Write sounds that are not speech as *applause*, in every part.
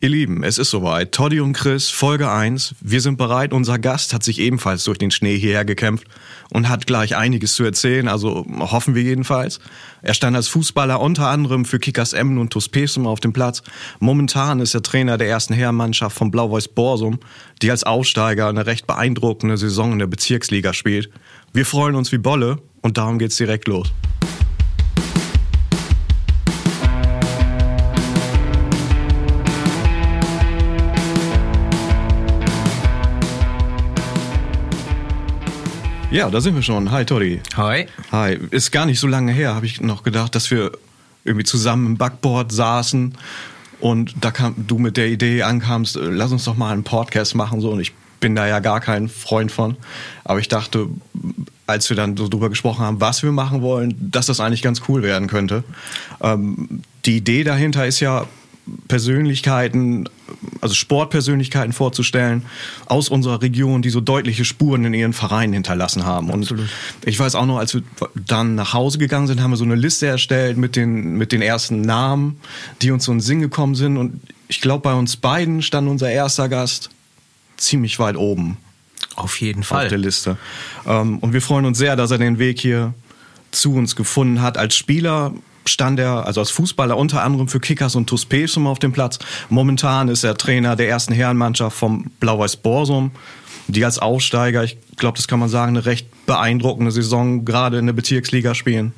Ihr Lieben, es ist soweit. Toddy und Chris, Folge 1. Wir sind bereit. Unser Gast hat sich ebenfalls durch den Schnee hierher gekämpft und hat gleich einiges zu erzählen, also hoffen wir jedenfalls. Er stand als Fußballer unter anderem für Kickers Emmen und TuS Pesum auf dem Platz. Momentan ist er Trainer der ersten Herrenmannschaft von Blau-Weiß Borsum, die als Aufsteiger eine recht beeindruckende Saison in der Bezirksliga spielt. Wir freuen uns wie Bolle und darum geht's direkt los. Ja, da sind wir schon. Hi, Tori. Hi. Hi. Ist gar nicht so lange her, habe ich noch gedacht, dass wir irgendwie zusammen im Backboard saßen und da kam du mit der Idee ankamst, äh, lass uns doch mal einen Podcast machen so und ich bin da ja gar kein Freund von, aber ich dachte, als wir dann so drüber gesprochen haben, was wir machen wollen, dass das eigentlich ganz cool werden könnte. Ähm, die Idee dahinter ist ja Persönlichkeiten, also Sportpersönlichkeiten vorzustellen aus unserer Region, die so deutliche Spuren in ihren Vereinen hinterlassen haben. Und Absolut. ich weiß auch noch, als wir dann nach Hause gegangen sind, haben wir so eine Liste erstellt mit den, mit den ersten Namen, die uns so in den Sinn gekommen sind. Und ich glaube, bei uns beiden stand unser erster Gast ziemlich weit oben Auf jeden auf Fall. der Liste. Ähm, und wir freuen uns sehr, dass er den Weg hier zu uns gefunden hat. Als Spieler stand er, also als Fußballer unter anderem für Kickers und TuS Pesum auf dem Platz. Momentan ist er Trainer der ersten Herrenmannschaft vom Blau-Weiß Borsum, die als Aufsteiger, ich glaube, das kann man sagen, eine recht beeindruckende Saison gerade in der Bezirksliga spielen.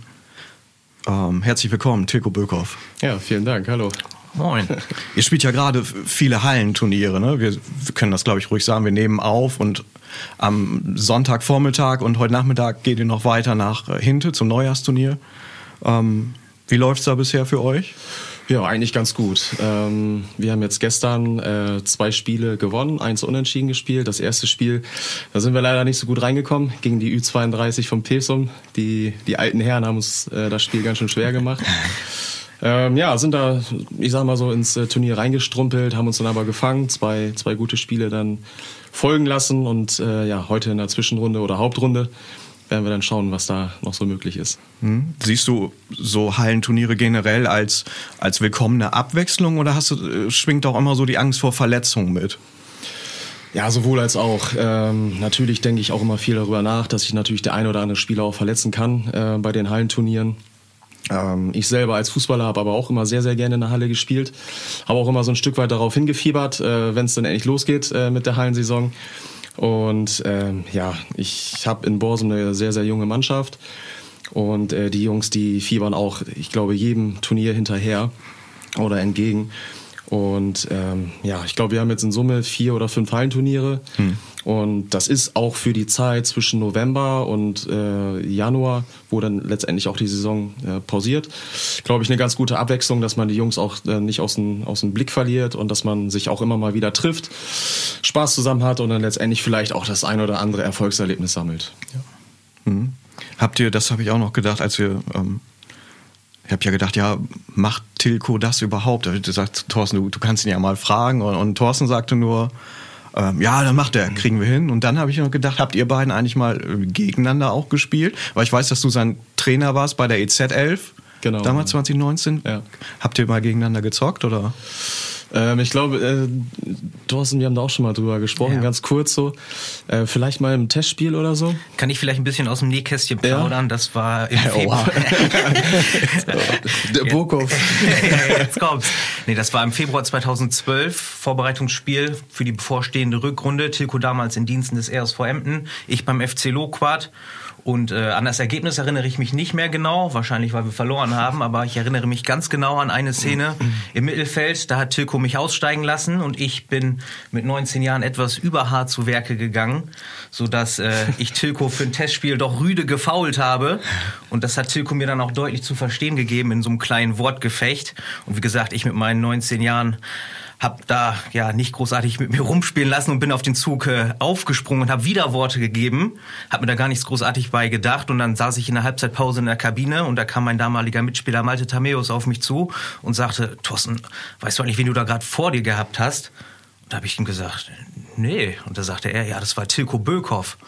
Ähm, herzlich willkommen, Tilko Böckhoff. Ja, vielen Dank. Hallo. Moin. *laughs* Ihr spielt ja gerade viele Hallenturniere, ne? Wir, wir können das, glaube ich, ruhig sagen. Wir nehmen auf und am Sonntagvormittag und heute Nachmittag geht ihr noch weiter nach Hinte zum Neujahrsturnier. Ähm, wie läuft's da bisher für euch? Ja, eigentlich ganz gut. Ähm, wir haben jetzt gestern äh, zwei Spiele gewonnen, eins unentschieden gespielt. Das erste Spiel, da sind wir leider nicht so gut reingekommen, gegen die Ü32 vom Pesum. Die, die alten Herren haben uns äh, das Spiel ganz schön schwer gemacht. *laughs* Ähm, ja, sind da, ich sag mal so, ins äh, Turnier reingestrumpelt, haben uns dann aber gefangen, zwei, zwei gute Spiele dann folgen lassen und äh, ja, heute in der Zwischenrunde oder Hauptrunde werden wir dann schauen, was da noch so möglich ist. Hm? Siehst du so Hallenturniere generell als, als willkommene Abwechslung oder hast du, äh, schwingt auch immer so die Angst vor Verletzungen mit? Ja, sowohl als auch. Ähm, natürlich denke ich auch immer viel darüber nach, dass sich natürlich der ein oder andere Spieler auch verletzen kann äh, bei den Hallenturnieren. Ähm, ich selber als Fußballer habe aber auch immer sehr, sehr gerne in der Halle gespielt. Habe auch immer so ein Stück weit darauf hingefiebert, äh, wenn es dann endlich losgeht äh, mit der Hallensaison. Und ähm, ja, ich habe in Borsum eine sehr, sehr junge Mannschaft. Und äh, die Jungs, die fiebern auch, ich glaube, jedem Turnier hinterher oder entgegen. Und ähm, ja, ich glaube, wir haben jetzt in Summe vier oder fünf Hallenturniere. Und das ist auch für die Zeit zwischen November und äh, Januar, wo dann letztendlich auch die Saison äh, pausiert, glaube ich, eine ganz gute Abwechslung, dass man die Jungs auch äh, nicht aus dem, aus dem Blick verliert und dass man sich auch immer mal wieder trifft, Spaß zusammen hat und dann letztendlich vielleicht auch das ein oder andere Erfolgserlebnis sammelt. Hm? Habt ihr, das habe ich auch noch gedacht, als wir, ähm, ich habe ja gedacht, ja, macht Tilko das überhaupt? Da ich gesagt, Thorsten, du, du kannst ihn ja mal fragen. Und, und Thorsten sagte nur, ähm, ja, dann macht er, kriegen wir hin. Und dann habe ich noch gedacht, habt ihr beiden eigentlich mal äh, gegeneinander auch gespielt? Weil ich weiß, dass du sein Trainer warst bei der EZ11. Genau. Damals 2019. Ja. Habt ihr mal gegeneinander gezockt oder? Ähm, ich glaube, äh, Thorsten, wir haben da auch schon mal drüber gesprochen, Ja. ganz kurz so. Äh, vielleicht mal im Testspiel oder so. Kann ich vielleicht ein bisschen aus dem Nähkästchen Ja. plaudern? Das war im Ja, Februar. *laughs* Der Burkhoff. Jetzt kommt's. Nee, das war im Februar 2012, Vorbereitungsspiel für die bevorstehende Rückrunde. Tilko damals in Diensten des RSV Emden, ich beim FC Loquat. Und äh, an das Ergebnis erinnere ich mich nicht mehr genau, wahrscheinlich weil wir verloren haben, aber ich erinnere mich ganz genau an eine Szene im Mittelfeld. Da hat Tilko mich aussteigen lassen und ich bin mit 19 Jahren etwas überhart zu Werke gegangen, sodass äh, ich Tilko für ein Testspiel doch rüde gefault habe. Und das hat Tilko mir dann auch deutlich zu verstehen gegeben in so einem kleinen Wortgefecht. Und wie gesagt, ich mit meinen 19 Jahren hab da ja nicht großartig mit mir rumspielen lassen und bin auf den Zug äh, aufgesprungen und habe wieder Worte gegeben, hab mir da gar nichts großartig bei gedacht und dann saß ich in der Halbzeitpause in der Kabine und da kam mein damaliger Mitspieler Malte Tameus auf mich zu und sagte, Thorsten, weißt du eigentlich, wen du da gerade vor dir gehabt hast? Und da habe ich ihm gesagt, nee. Und da sagte er, ja, das war Tilko Böckhoff.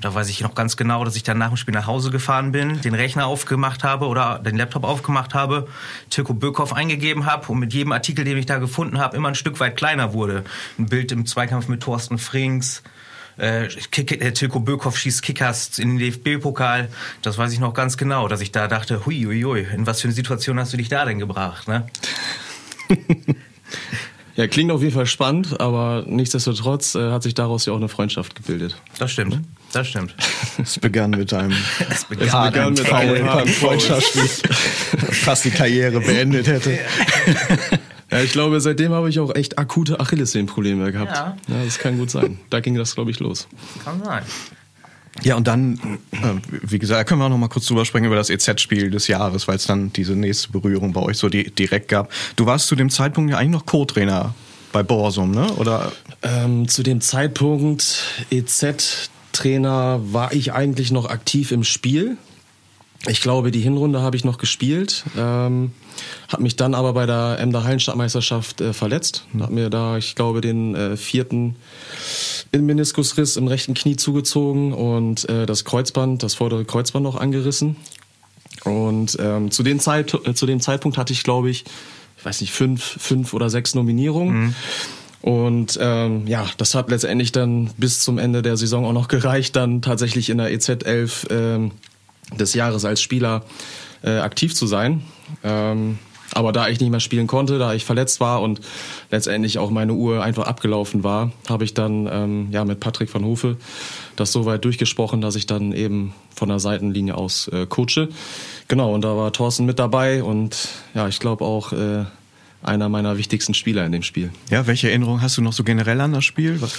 Da weiß ich noch ganz genau, dass ich dann nach dem Spiel nach Hause gefahren bin, den Rechner aufgemacht habe oder den Laptop aufgemacht habe, Tilko Böckhoff eingegeben habe und mit jedem Artikel, den ich da gefunden habe, immer ein Stück weit kleiner wurde. Ein Bild im Zweikampf mit Thorsten Frings, äh, äh Tilko Böckhoff schießt Kickers in den DFB-Pokal. Das weiß ich noch ganz genau, dass ich da dachte, hui, hui, hui, in was für eine Situation hast du dich da denn gebracht, ne? *laughs* Ja, klingt auf jeden Fall spannend, aber nichtsdestotrotz äh, hat sich daraus ja auch eine Freundschaft gebildet. Das stimmt. Das stimmt. *laughs* Es begann mit einem, *laughs* es begann, es begann mit einem, das fast die Karriere beendet hätte. Ja, ich glaube, seitdem habe ich auch echt akute Achillessehnenprobleme gehabt. Ja. ja. Das kann gut sein. Da ging das, glaube ich, los. Kann sein. Ja, und dann, äh, wie gesagt, können wir auch noch mal kurz drüber sprechen über das EZ-Spiel des Jahres, weil es dann diese nächste Berührung bei euch so direkt gab. Du warst zu dem Zeitpunkt ja eigentlich noch Co-Trainer bei Borsum, ne? Oder? Ähm, zu dem Zeitpunkt EZ-Trainer war ich eigentlich noch aktiv im Spiel. Ich glaube, die Hinrunde habe ich noch gespielt. Ähm, habe mich dann aber bei der Emder Hallenstadtmeisterschaft äh, verletzt. Habe mir da, ich glaube, den äh, vierten Meniskusriss im rechten Knie zugezogen und äh, das Kreuzband, das vordere Kreuzband noch angerissen. Und ähm, zu, dem Zeit, äh, zu dem Zeitpunkt hatte ich, glaube ich, ich weiß nicht, fünf, fünf oder sechs Nominierungen. Mhm. Und ähm, ja, das hat letztendlich dann bis zum Ende der Saison auch noch gereicht, dann tatsächlich in der EZ11 ähm, des Jahres als Spieler äh, aktiv zu sein. Ähm, aber da ich nicht mehr spielen konnte, da ich verletzt war und letztendlich auch meine Uhr einfach abgelaufen war, habe ich dann ähm, ja mit Patrick van Hofe das so weit durchgesprochen, dass ich dann eben von der Seitenlinie aus äh, coache. Genau, und da war Thorsten mit dabei und ja, ich glaube auch äh, einer meiner wichtigsten Spieler in dem Spiel. Ja, welche Erinnerungen hast du noch so generell an das Spiel? Was,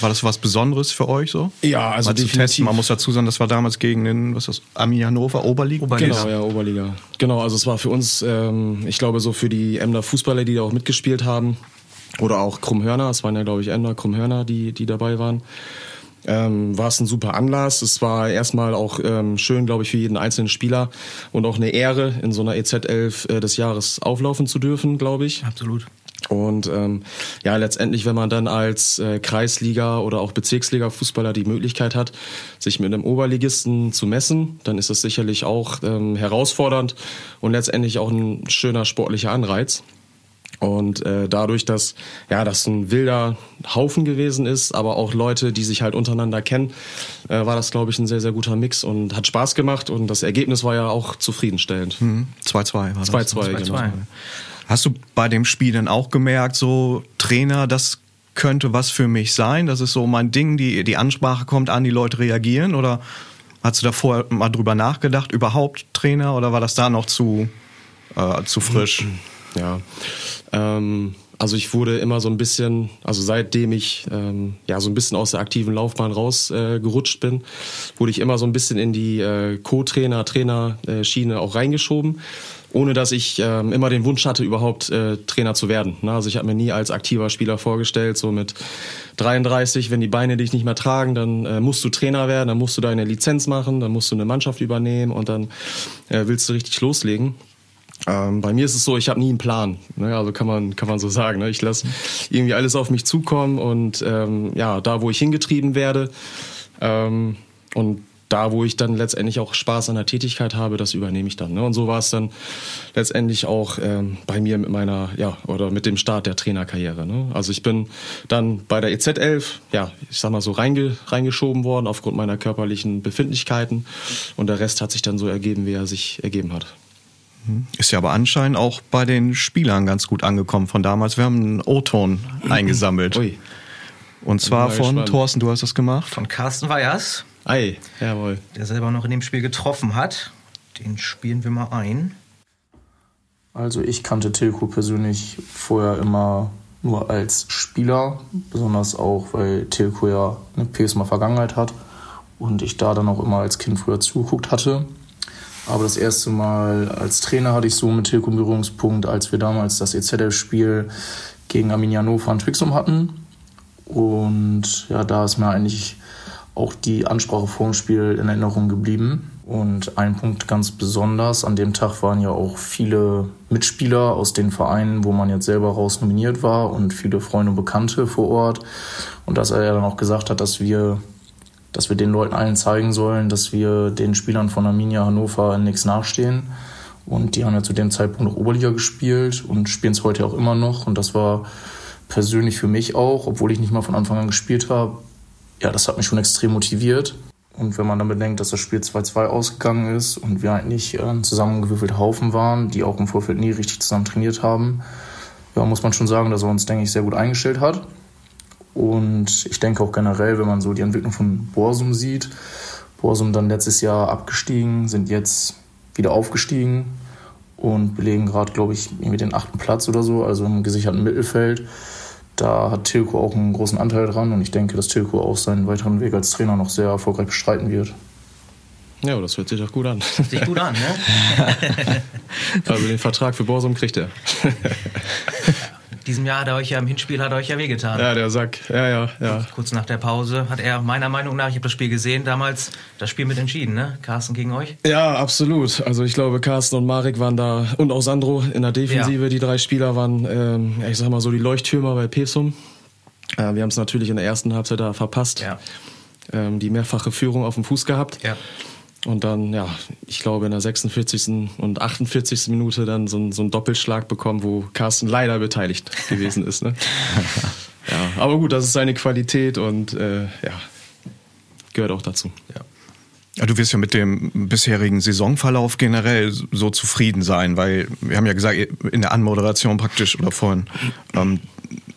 war das was Besonderes für euch so? Ja, also Mal definitiv. Testen. Man muss dazu sagen, das war damals gegen den, was ist das, Arminia Hannover, Oberliga? Oberliga? Genau, ja, Oberliga. Genau, also es war für uns, ähm, ich glaube so für die Emder Fußballer, die da auch mitgespielt haben, oder auch Krummhörner, es waren ja glaube ich Emder, Krummhörner, die, die dabei waren ähm, war es ein super Anlass. Es war erstmal auch ähm, schön, glaube ich, für jeden einzelnen Spieler und auch eine Ehre, in so einer EZ11 äh, des Jahres auflaufen zu dürfen, glaube ich. Absolut. Und ähm, ja, letztendlich, wenn man dann als äh, Kreisliga oder auch Bezirksliga-Fußballer die Möglichkeit hat, sich mit einem Oberligisten zu messen, dann ist das sicherlich auch ähm, herausfordernd und letztendlich auch ein schöner sportlicher Anreiz. Und äh, dadurch, dass ja das ein wilder Haufen gewesen ist, aber auch Leute, die sich halt untereinander kennen, äh, war das, glaube ich, ein sehr, sehr guter Mix und hat Spaß gemacht und das Ergebnis war ja auch zufriedenstellend. 2-2 mhm. war das. 2-2, genau. Hast du bei dem Spiel dann auch gemerkt, so Trainer, das könnte was für mich sein? Das ist so mein Ding, die, die Ansprache kommt an, die Leute reagieren? Oder hast du da vorher mal drüber nachgedacht, überhaupt Trainer? Oder war das da noch zu, äh, zu frisch? *clears throat* Ja, ähm, also ich wurde immer so ein bisschen, also seitdem ich ähm, ja so ein bisschen aus der aktiven Laufbahn rausgerutscht äh, bin, wurde ich immer so ein bisschen in die äh, Co-Trainer, Trainer-Schiene auch reingeschoben, ohne dass ich ähm, immer den Wunsch hatte, überhaupt äh, Trainer zu werden. Ne? Also ich habe mir nie als aktiver Spieler vorgestellt, so mit 33, wenn die Beine dich nicht mehr tragen, dann äh, musst du Trainer werden, dann musst du deine Lizenz machen, dann musst du eine Mannschaft übernehmen und dann äh, willst du richtig loslegen. Ähm, bei mir ist es so, ich habe nie einen Plan. Ne? Also kann man, kann man so sagen. Ne? Ich lasse irgendwie alles auf mich zukommen und ähm, ja, da, wo ich hingetrieben werde ähm, und da, wo ich dann letztendlich auch Spaß an der Tätigkeit habe, das übernehme ich dann. Ne? Und so war es dann letztendlich auch ähm, bei mir mit meiner, ja, oder mit dem Start der Trainerkarriere. Ne? Also ich bin dann bei der EZ11, ja, ich sag mal so reinge, reingeschoben worden aufgrund meiner körperlichen Befindlichkeiten und der Rest hat sich dann so ergeben, wie er sich ergeben hat. Ist ja aber anscheinend auch bei den Spielern ganz gut angekommen von damals. Wir haben einen O-Ton eingesammelt. Ui. Und zwar von. Thorsten, du hast das gemacht. Von Carsten Weyers. Ei, jawohl. Der selber noch in dem Spiel getroffen hat. Den spielen wir mal ein. Also ich kannte Tilko persönlich vorher immer nur als Spieler, besonders auch, weil Tilko ja eine PSMA Vergangenheit hat und ich da dann auch immer als Kind früher zugeguckt hatte. Aber das erste Mal als Trainer hatte ich so mit Tilko Berührungspunkt, als wir damals das EZF-Spiel gegen Arminia Hannover und Twixum hatten. Und ja, da ist mir eigentlich auch die Ansprache vor dem Spiel in Erinnerung geblieben. Und ein Punkt ganz besonders, an dem Tag waren ja auch viele Mitspieler aus den Vereinen, wo man jetzt selber raus nominiert war und viele Freunde und Bekannte vor Ort. Und dass er dann auch gesagt hat, dass wir dass wir den Leuten allen zeigen sollen, dass wir den Spielern von Arminia Hannover nichts nachstehen. Und die haben ja zu dem Zeitpunkt noch Oberliga gespielt und spielen es heute auch immer noch. Und das war persönlich für mich auch, obwohl ich nicht mal von Anfang an gespielt habe, ja, das hat mich schon extrem motiviert. Und wenn man dann bedenkt, dass das Spiel 2-2 ausgegangen ist und wir eigentlich ein zusammengewürfelter Haufen waren, die auch im Vorfeld nie richtig zusammen trainiert haben, ja, muss man schon sagen, dass er uns, denke ich, sehr gut eingestellt hat. Und ich denke auch generell, wenn man so die Entwicklung von Borsum sieht, Borsum dann letztes Jahr abgestiegen, sind jetzt wieder aufgestiegen und belegen gerade, glaube ich, irgendwie den achten Platz oder so, also im gesicherten Mittelfeld. Da hat Tilko auch einen großen Anteil dran und ich denke, dass Tilko auch seinen weiteren Weg als Trainer noch sehr erfolgreich bestreiten wird. Ja, das hört sich doch gut an. Hört sich gut an, ne? *laughs* also den Vertrag für Borsum kriegt er. *laughs* diesem Jahr hat er euch ja im Hinspiel hat er euch ja wehgetan. Ja, der Sack. Ja, ja, ja. Kurz nach der Pause hat er meiner Meinung nach, ich habe das Spiel gesehen, damals das Spiel mit entschieden, ne? Carsten gegen euch? Ja, absolut. Also ich glaube, Carsten und Marek waren da und auch Sandro in der Defensive. Ja. Die drei Spieler waren, ähm, ich sag mal so, die Leuchttürmer bei Pesum. Äh, wir haben es natürlich in der ersten Halbzeit da verpasst. Ja. Ähm, die mehrfache Führung auf dem Fuß gehabt. Ja. Und dann, ja, ich glaube in der 46. und 48. Minute dann so, so einen Doppelschlag bekommen, wo Carsten leider beteiligt *laughs* gewesen ist. Ne? ja, aber gut, das ist seine Qualität und äh, ja, gehört auch dazu. Ja. Ja, du wirst ja mit dem bisherigen Saisonverlauf generell so zufrieden sein, weil wir haben ja gesagt, in der Anmoderation praktisch oder vorhin, ähm,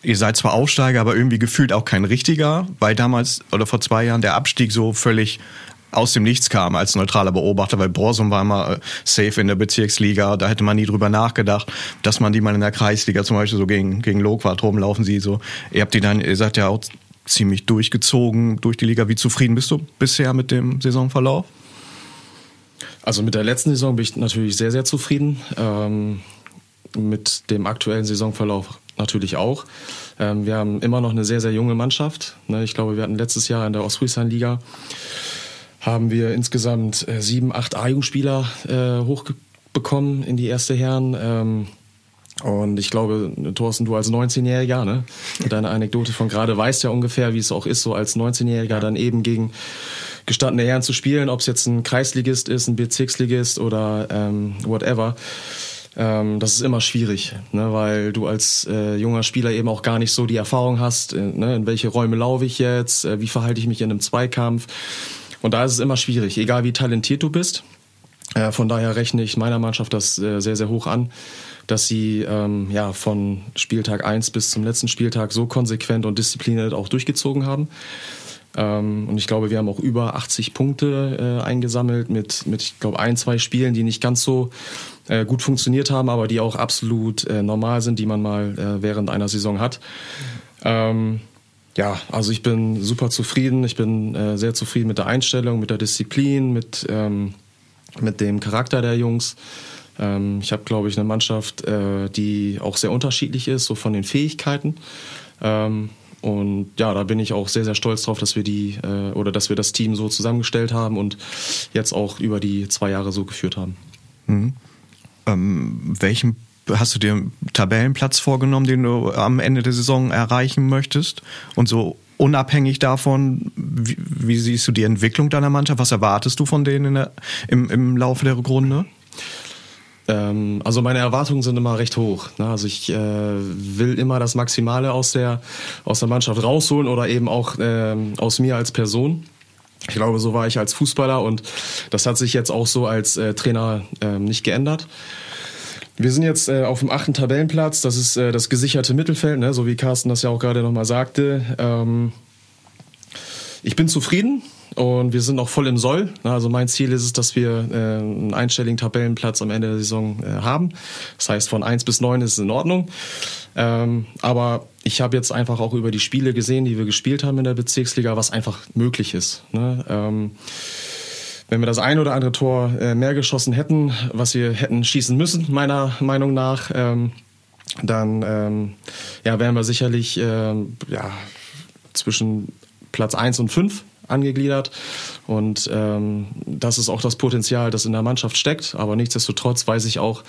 ihr seid zwar Aufsteiger, aber irgendwie gefühlt auch kein richtiger, weil damals oder vor zwei Jahren der Abstieg so völlig aus dem Nichts kam als neutraler Beobachter, weil Borsum war immer äh, safe in der Bezirksliga, da hätte man nie drüber nachgedacht, dass man die mal in der Kreisliga zum Beispiel so gegen, gegen Loquat rumlaufen sieht. So. Ihr habt die dann, ihr seid ja auch ziemlich durchgezogen durch die Liga. Wie zufrieden bist du bisher mit dem Saisonverlauf? Also mit der letzten Saison bin ich natürlich sehr, sehr zufrieden. Ähm, mit dem aktuellen Saisonverlauf natürlich auch. Ähm, wir haben immer noch eine sehr, sehr junge Mannschaft. Ne? Ich glaube, wir hatten letztes Jahr in der Ostfriesland-Liga haben wir insgesamt äh, sieben, acht A-Jugendspieler äh, hochbekommen in die erste Herren. Ähm, und ich glaube, Thorsten, du als 19-Jähriger, ne, mit deiner Anekdote von gerade weißt ja ungefähr, wie es auch ist, so als 19-Jähriger dann eben gegen gestandene Herren zu spielen, ob es jetzt ein Kreisligist ist, ein Bezirksligist oder ähm, whatever. Ähm, das ist immer schwierig, ne, weil du als äh, junger Spieler eben auch gar nicht so die Erfahrung hast, äh, ne, in welche Räume laufe ich jetzt, äh, wie verhalte ich mich in einem Zweikampf. Und da ist es immer schwierig, egal wie talentiert du bist. Äh, von daher rechne ich meiner Mannschaft das äh, sehr, sehr hoch an, dass sie ähm, ja, von Spieltag 1 bis zum letzten Spieltag so konsequent und diszipliniert auch durchgezogen haben. Ähm, und ich glaube, wir haben auch über 80 Punkte äh, eingesammelt mit, mit, ich glaube, ein, zwei Spielen, die nicht ganz so äh, gut funktioniert haben, aber die auch absolut äh, normal sind, die man mal äh, während einer Saison hat. Ähm, ja, also ich bin super zufrieden. Ich bin äh, sehr zufrieden mit der Einstellung, mit der Disziplin, mit, ähm, mit dem Charakter der Jungs. Ähm, ich habe, glaube ich, eine Mannschaft, äh, die auch sehr unterschiedlich ist, so von den Fähigkeiten. Ähm, und ja, da bin ich auch sehr, sehr stolz drauf, dass wir die äh, oder dass wir das Team so zusammengestellt haben und jetzt auch über die zwei Jahre so geführt haben. Mhm. Ähm, welchen hast du dir einen Tabellenplatz vorgenommen, den du am Ende der Saison erreichen möchtest? Und so unabhängig davon, wie, wie siehst du die Entwicklung deiner Mannschaft? Was erwartest du von denen der, im, im Laufe der Rückrunde? Ähm, also meine Erwartungen sind immer recht hoch. Ne? Also ich äh, will immer das Maximale aus der, aus der Mannschaft rausholen oder eben auch ähm, aus mir als Person. Ich glaube, so war ich als Fußballer und das hat sich jetzt auch so als äh, Trainer äh, nicht geändert. Wir sind jetzt äh, auf dem achten Tabellenplatz. Das ist äh, das gesicherte Mittelfeld, ne? so wie Carsten das ja auch gerade nochmal sagte. Ähm, ich bin zufrieden und wir sind auch voll im Soll. Also mein Ziel ist es, dass wir äh, einen einstelligen Tabellenplatz am Ende der Saison äh, haben. Das heißt, von eins bis neun ist es in Ordnung. Ähm, aber ich habe jetzt einfach auch über die Spiele gesehen, die wir gespielt haben in der Bezirksliga, was einfach möglich ist. Ne? Ähm, wenn wir das ein oder andere Tor äh, mehr geschossen hätten, was wir hätten schießen müssen, meiner Meinung nach, ähm, dann ähm, ja, wären wir sicherlich ähm, ja, zwischen Platz 1 und 5 angegliedert. Und ähm, das ist auch das Potenzial, das in der Mannschaft steckt. Aber nichtsdestotrotz weiß ich auch,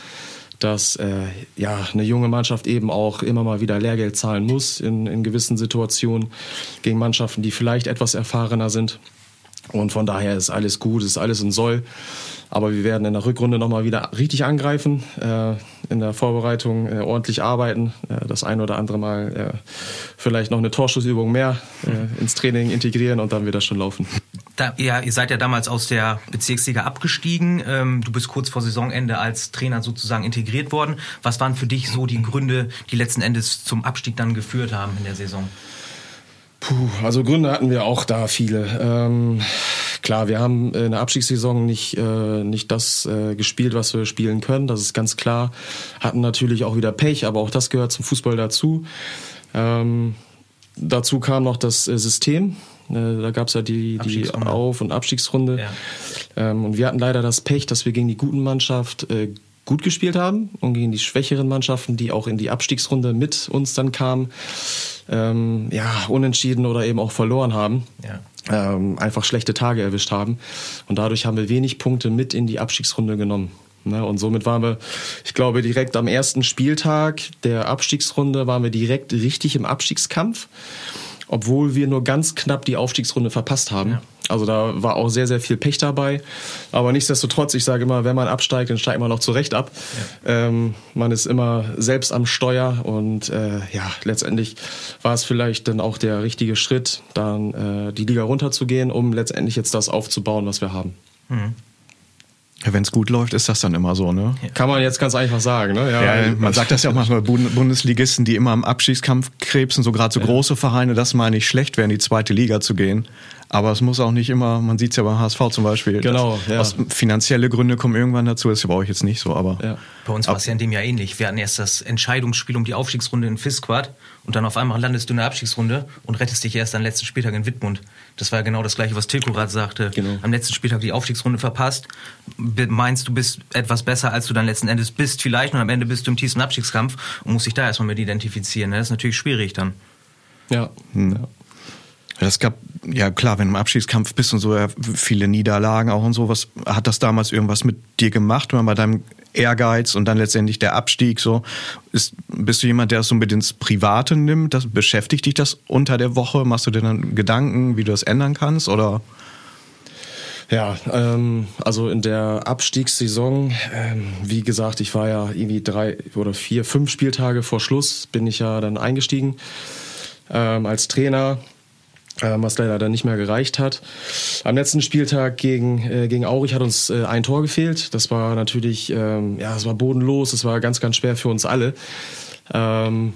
dass äh, ja eine junge Mannschaft eben auch immer mal wieder Lehrgeld zahlen muss in, in gewissen Situationen gegen Mannschaften, die vielleicht etwas erfahrener sind. Und von daher ist alles gut, ist alles in Soll. Aber wir werden in der Rückrunde nochmal wieder richtig angreifen, äh, in der Vorbereitung äh, ordentlich arbeiten, äh, das ein oder andere Mal äh, vielleicht noch eine Torschussübung mehr äh, ins Training integrieren und dann wird das schon laufen. Da, ja, ihr seid ja damals aus der Bezirksliga abgestiegen. Ähm, du bist kurz vor Saisonende als Trainer sozusagen integriert worden. Was waren für dich so die Gründe, die letzten Endes zum Abstieg dann geführt haben in der Saison? Puh, also Gründe hatten wir auch da viele. Ähm, klar, wir haben in der Abstiegssaison nicht, äh, nicht das äh, gespielt, was wir spielen können. Das ist ganz klar. Hatten natürlich auch wieder Pech, aber auch das gehört zum Fußball dazu. Ähm, dazu kam noch das äh, System. Äh, da gab es ja die, die Auf- und Abstiegsrunde. Ja. Ähm, und wir hatten leider das Pech, dass wir gegen die guten Mannschaft äh, gut gespielt haben und gegen die schwächeren Mannschaften, die auch in die Abstiegsrunde mit uns dann kamen, ähm, ja, unentschieden oder eben auch verloren haben. Ja. Ähm, einfach schlechte Tage erwischt haben. Und dadurch haben wir wenig Punkte mit in die Abstiegsrunde genommen. Ne? Und somit waren wir, ich glaube, direkt am ersten Spieltag der Abstiegsrunde waren wir direkt richtig im Abstiegskampf, obwohl wir nur ganz knapp die Aufstiegsrunde verpasst haben. Ja. Also da war auch sehr, sehr viel Pech dabei. Aber nichtsdestotrotz, ich sage immer, wenn man absteigt, dann steigt man auch zurecht ab. Ja. Ähm, man ist immer selbst am Steuer und äh, ja, letztendlich war es vielleicht dann auch der richtige Schritt, dann äh, die Liga runterzugehen, um letztendlich jetzt das aufzubauen, was wir haben. Mhm. Ja, Wenn es gut läuft, ist das dann immer so, ne? Kann man jetzt ganz einfach sagen, ne? Ja, ja man sagt das ja auch manchmal Bundesligisten, die immer im Abschiedskampf krebsen, so gerade so ja. große Vereine, dass mal nicht schlecht wäre, in die zweite Liga zu gehen. Aber es muss auch nicht immer, man sieht es ja beim HSV zum Beispiel. Genau, ja. Aus finanzielle Gründe kommen irgendwann dazu, das bei euch jetzt nicht so, aber. Ja. Bei uns war es ja in dem Jahr ähnlich. Wir hatten erst das Entscheidungsspiel um die Aufstiegsrunde in Fisquad und dann auf einmal landest du in der Abstiegsrunde und rettest dich erst am letzten Spieltag in Wittmund. Das war ja genau das gleiche, was Tilko gerade sagte. Genau. Am letzten Spieltag die Aufstiegsrunde verpasst, meinst du bist etwas besser, als du dann letzten Endes bist vielleicht und am Ende bist du im tiefsten Abstiegskampf und musst dich da erstmal mit identifizieren. Das ist natürlich schwierig dann. Ja. Hm. ja. Es gab, ja klar, wenn du im Abschiedskampf bist und so, ja, viele Niederlagen auch und so, was hat das damals irgendwas mit dir gemacht, man bei deinem Ehrgeiz und dann letztendlich der Abstieg so? Ist, bist du jemand, der es so mit ins Private nimmt? Das, beschäftigt dich das unter der Woche? Machst du dir dann Gedanken, wie du das ändern kannst oder? Ja, ähm, also in der Abstiegssaison, ähm, wie gesagt, ich war ja irgendwie drei oder vier, fünf Spieltage vor Schluss, bin ich ja dann eingestiegen ähm, als Trainer was leider dann nicht mehr gereicht hat. Am letzten Spieltag gegen, äh, gegen Aurich hat uns äh, ein Tor gefehlt. Das war natürlich, ähm, ja, es war bodenlos, es war ganz, ganz schwer für uns alle. Ähm,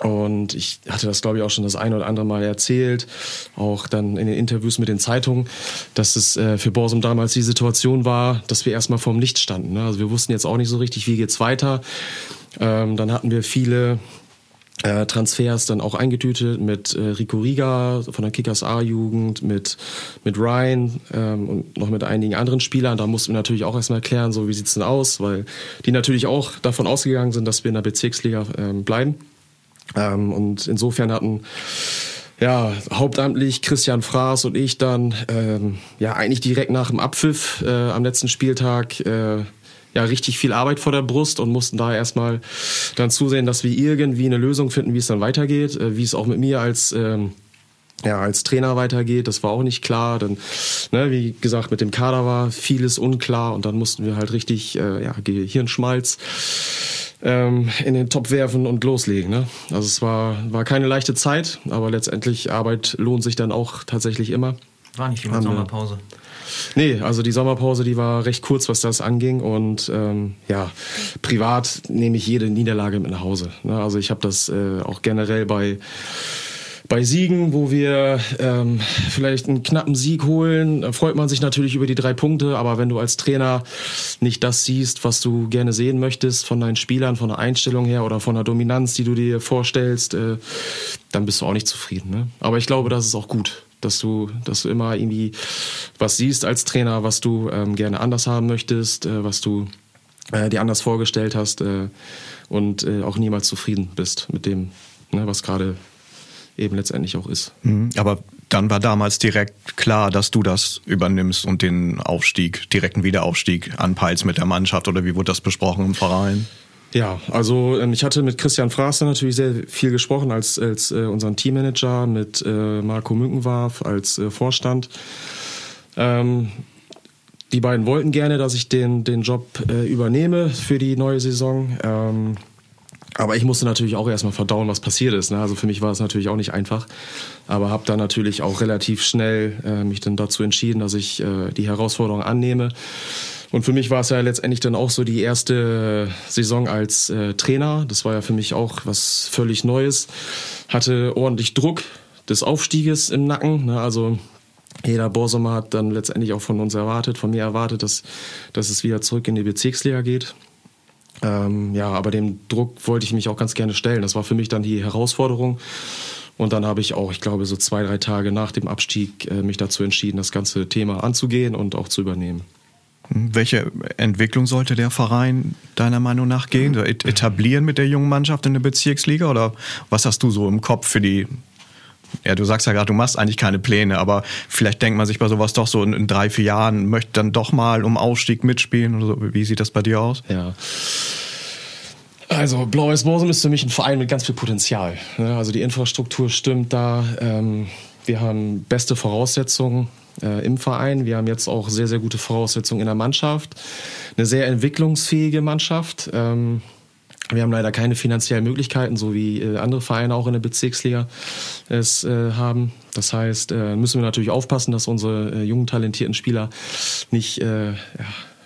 und ich hatte das, glaube ich, auch schon das ein oder andere Mal erzählt, auch dann in den Interviews mit den Zeitungen, dass es äh, für Borsum damals die Situation war, dass wir erstmal vorm Licht standen. Ne? Also wir wussten jetzt auch nicht so richtig, wie geht's weiter. Ähm, dann hatten wir viele äh, Transfers dann auch eingetütet mit äh, Rico Riga von der Kickers A-Jugend, mit, mit Ryan ähm, und noch mit einigen anderen Spielern. Da mussten wir natürlich auch erstmal erklären, so wie sieht's denn aus, weil die natürlich auch davon ausgegangen sind, dass wir in der Bezirksliga ähm, bleiben. Ähm, und insofern hatten ja, hauptamtlich Christian Fraß und ich dann ähm, ja eigentlich direkt nach dem Abpfiff äh, am letzten Spieltag äh, ja richtig viel Arbeit vor der Brust und mussten da erstmal dann zusehen, dass wir irgendwie eine Lösung finden, wie es dann weitergeht, äh, wie es auch mit mir als ähm, ja, als Trainer weitergeht, das war auch nicht klar. Dann, ne, wie gesagt, mit dem Kader war vieles unklar und dann mussten wir halt richtig äh, ja, Gehirnschmalz ähm, in den Topf werfen und loslegen. Ne? Also es war, war keine leichte Zeit, aber letztendlich Arbeit lohnt sich dann auch tatsächlich immer. War nicht viel Sommerpause. Nee, also die Sommerpause, die war recht kurz, was das anging. Und ähm, ja, privat nehme ich jede Niederlage mit nach Hause. Ne? Also ich habe das äh, auch generell bei bei Siegen, wo wir ähm, vielleicht einen knappen Sieg holen, freut man sich natürlich über die drei Punkte. Aber wenn du als Trainer nicht das siehst, was du gerne sehen möchtest von deinen Spielern, von der Einstellung her oder von der Dominanz, die du dir vorstellst, äh, dann bist du auch nicht zufrieden. Ne? Aber ich glaube, das ist auch gut dass du, dass du immer irgendwie was siehst als Trainer, was du ähm, gerne anders haben möchtest, äh, was du äh, dir anders vorgestellt hast äh, und äh, auch niemals zufrieden bist mit dem, ne, was gerade eben letztendlich auch ist. Mhm, aber dann war damals direkt klar, dass du das übernimmst und den Aufstieg, direkten Wiederaufstieg anpeilst mit der Mannschaft oder wie wurde das besprochen im Verein? Ja, also ähm, ich hatte mit Christian Fraster natürlich sehr viel gesprochen als, als äh, unseren Teammanager, mit äh, Marco Münkenwarf als äh, Vorstand. Ähm, die beiden wollten gerne, dass ich den, den Job äh, übernehme für die neue Saison. Ähm, aber ich musste natürlich auch erstmal verdauen, was passiert ist. Ne? Also für mich war es natürlich auch nicht einfach. Aber habe dann natürlich auch relativ schnell äh, mich dann dazu entschieden, dass ich äh, die Herausforderung annehme. Und für mich war es ja letztendlich dann auch so die erste Saison als äh, Trainer. Das war ja für mich auch was völlig Neues. Hatte ordentlich Druck des Aufstieges im Nacken. Ne? Also jeder Borsummer hat dann letztendlich auch von uns erwartet, von mir erwartet, dass, dass es wieder zurück in die Bezirksliga geht. Ähm, ja, aber dem Druck wollte ich mich auch ganz gerne stellen. Das war für mich dann die Herausforderung. Und dann habe ich auch, ich glaube, so zwei, drei Tage nach dem Abstieg äh, mich dazu entschieden, das ganze Thema anzugehen und auch zu übernehmen. Welche Entwicklung sollte der Verein deiner Meinung nach gehen? Etablieren mit der jungen Mannschaft in der Bezirksliga? Oder was hast du so im Kopf für die ja, du sagst ja gerade, du machst eigentlich keine Pläne, aber vielleicht denkt man sich bei sowas doch so in, in drei, vier Jahren, möchte dann doch mal um Ausstieg mitspielen oder so. Wie sieht das bei dir aus? Ja. Also Blau-Weiß Borsum ist für mich ein Verein mit ganz viel Potenzial. Also die Infrastruktur stimmt da. Ähm, wir haben beste Voraussetzungen äh, im Verein. Wir haben jetzt auch sehr, sehr gute Voraussetzungen in der Mannschaft. Eine sehr entwicklungsfähige Mannschaft. Ähm, wir haben leider keine finanziellen Möglichkeiten, so wie äh, andere Vereine auch in der Bezirksliga es äh, haben. Das heißt, äh, müssen wir natürlich aufpassen, dass unsere äh, jungen, talentierten Spieler nicht äh, ja,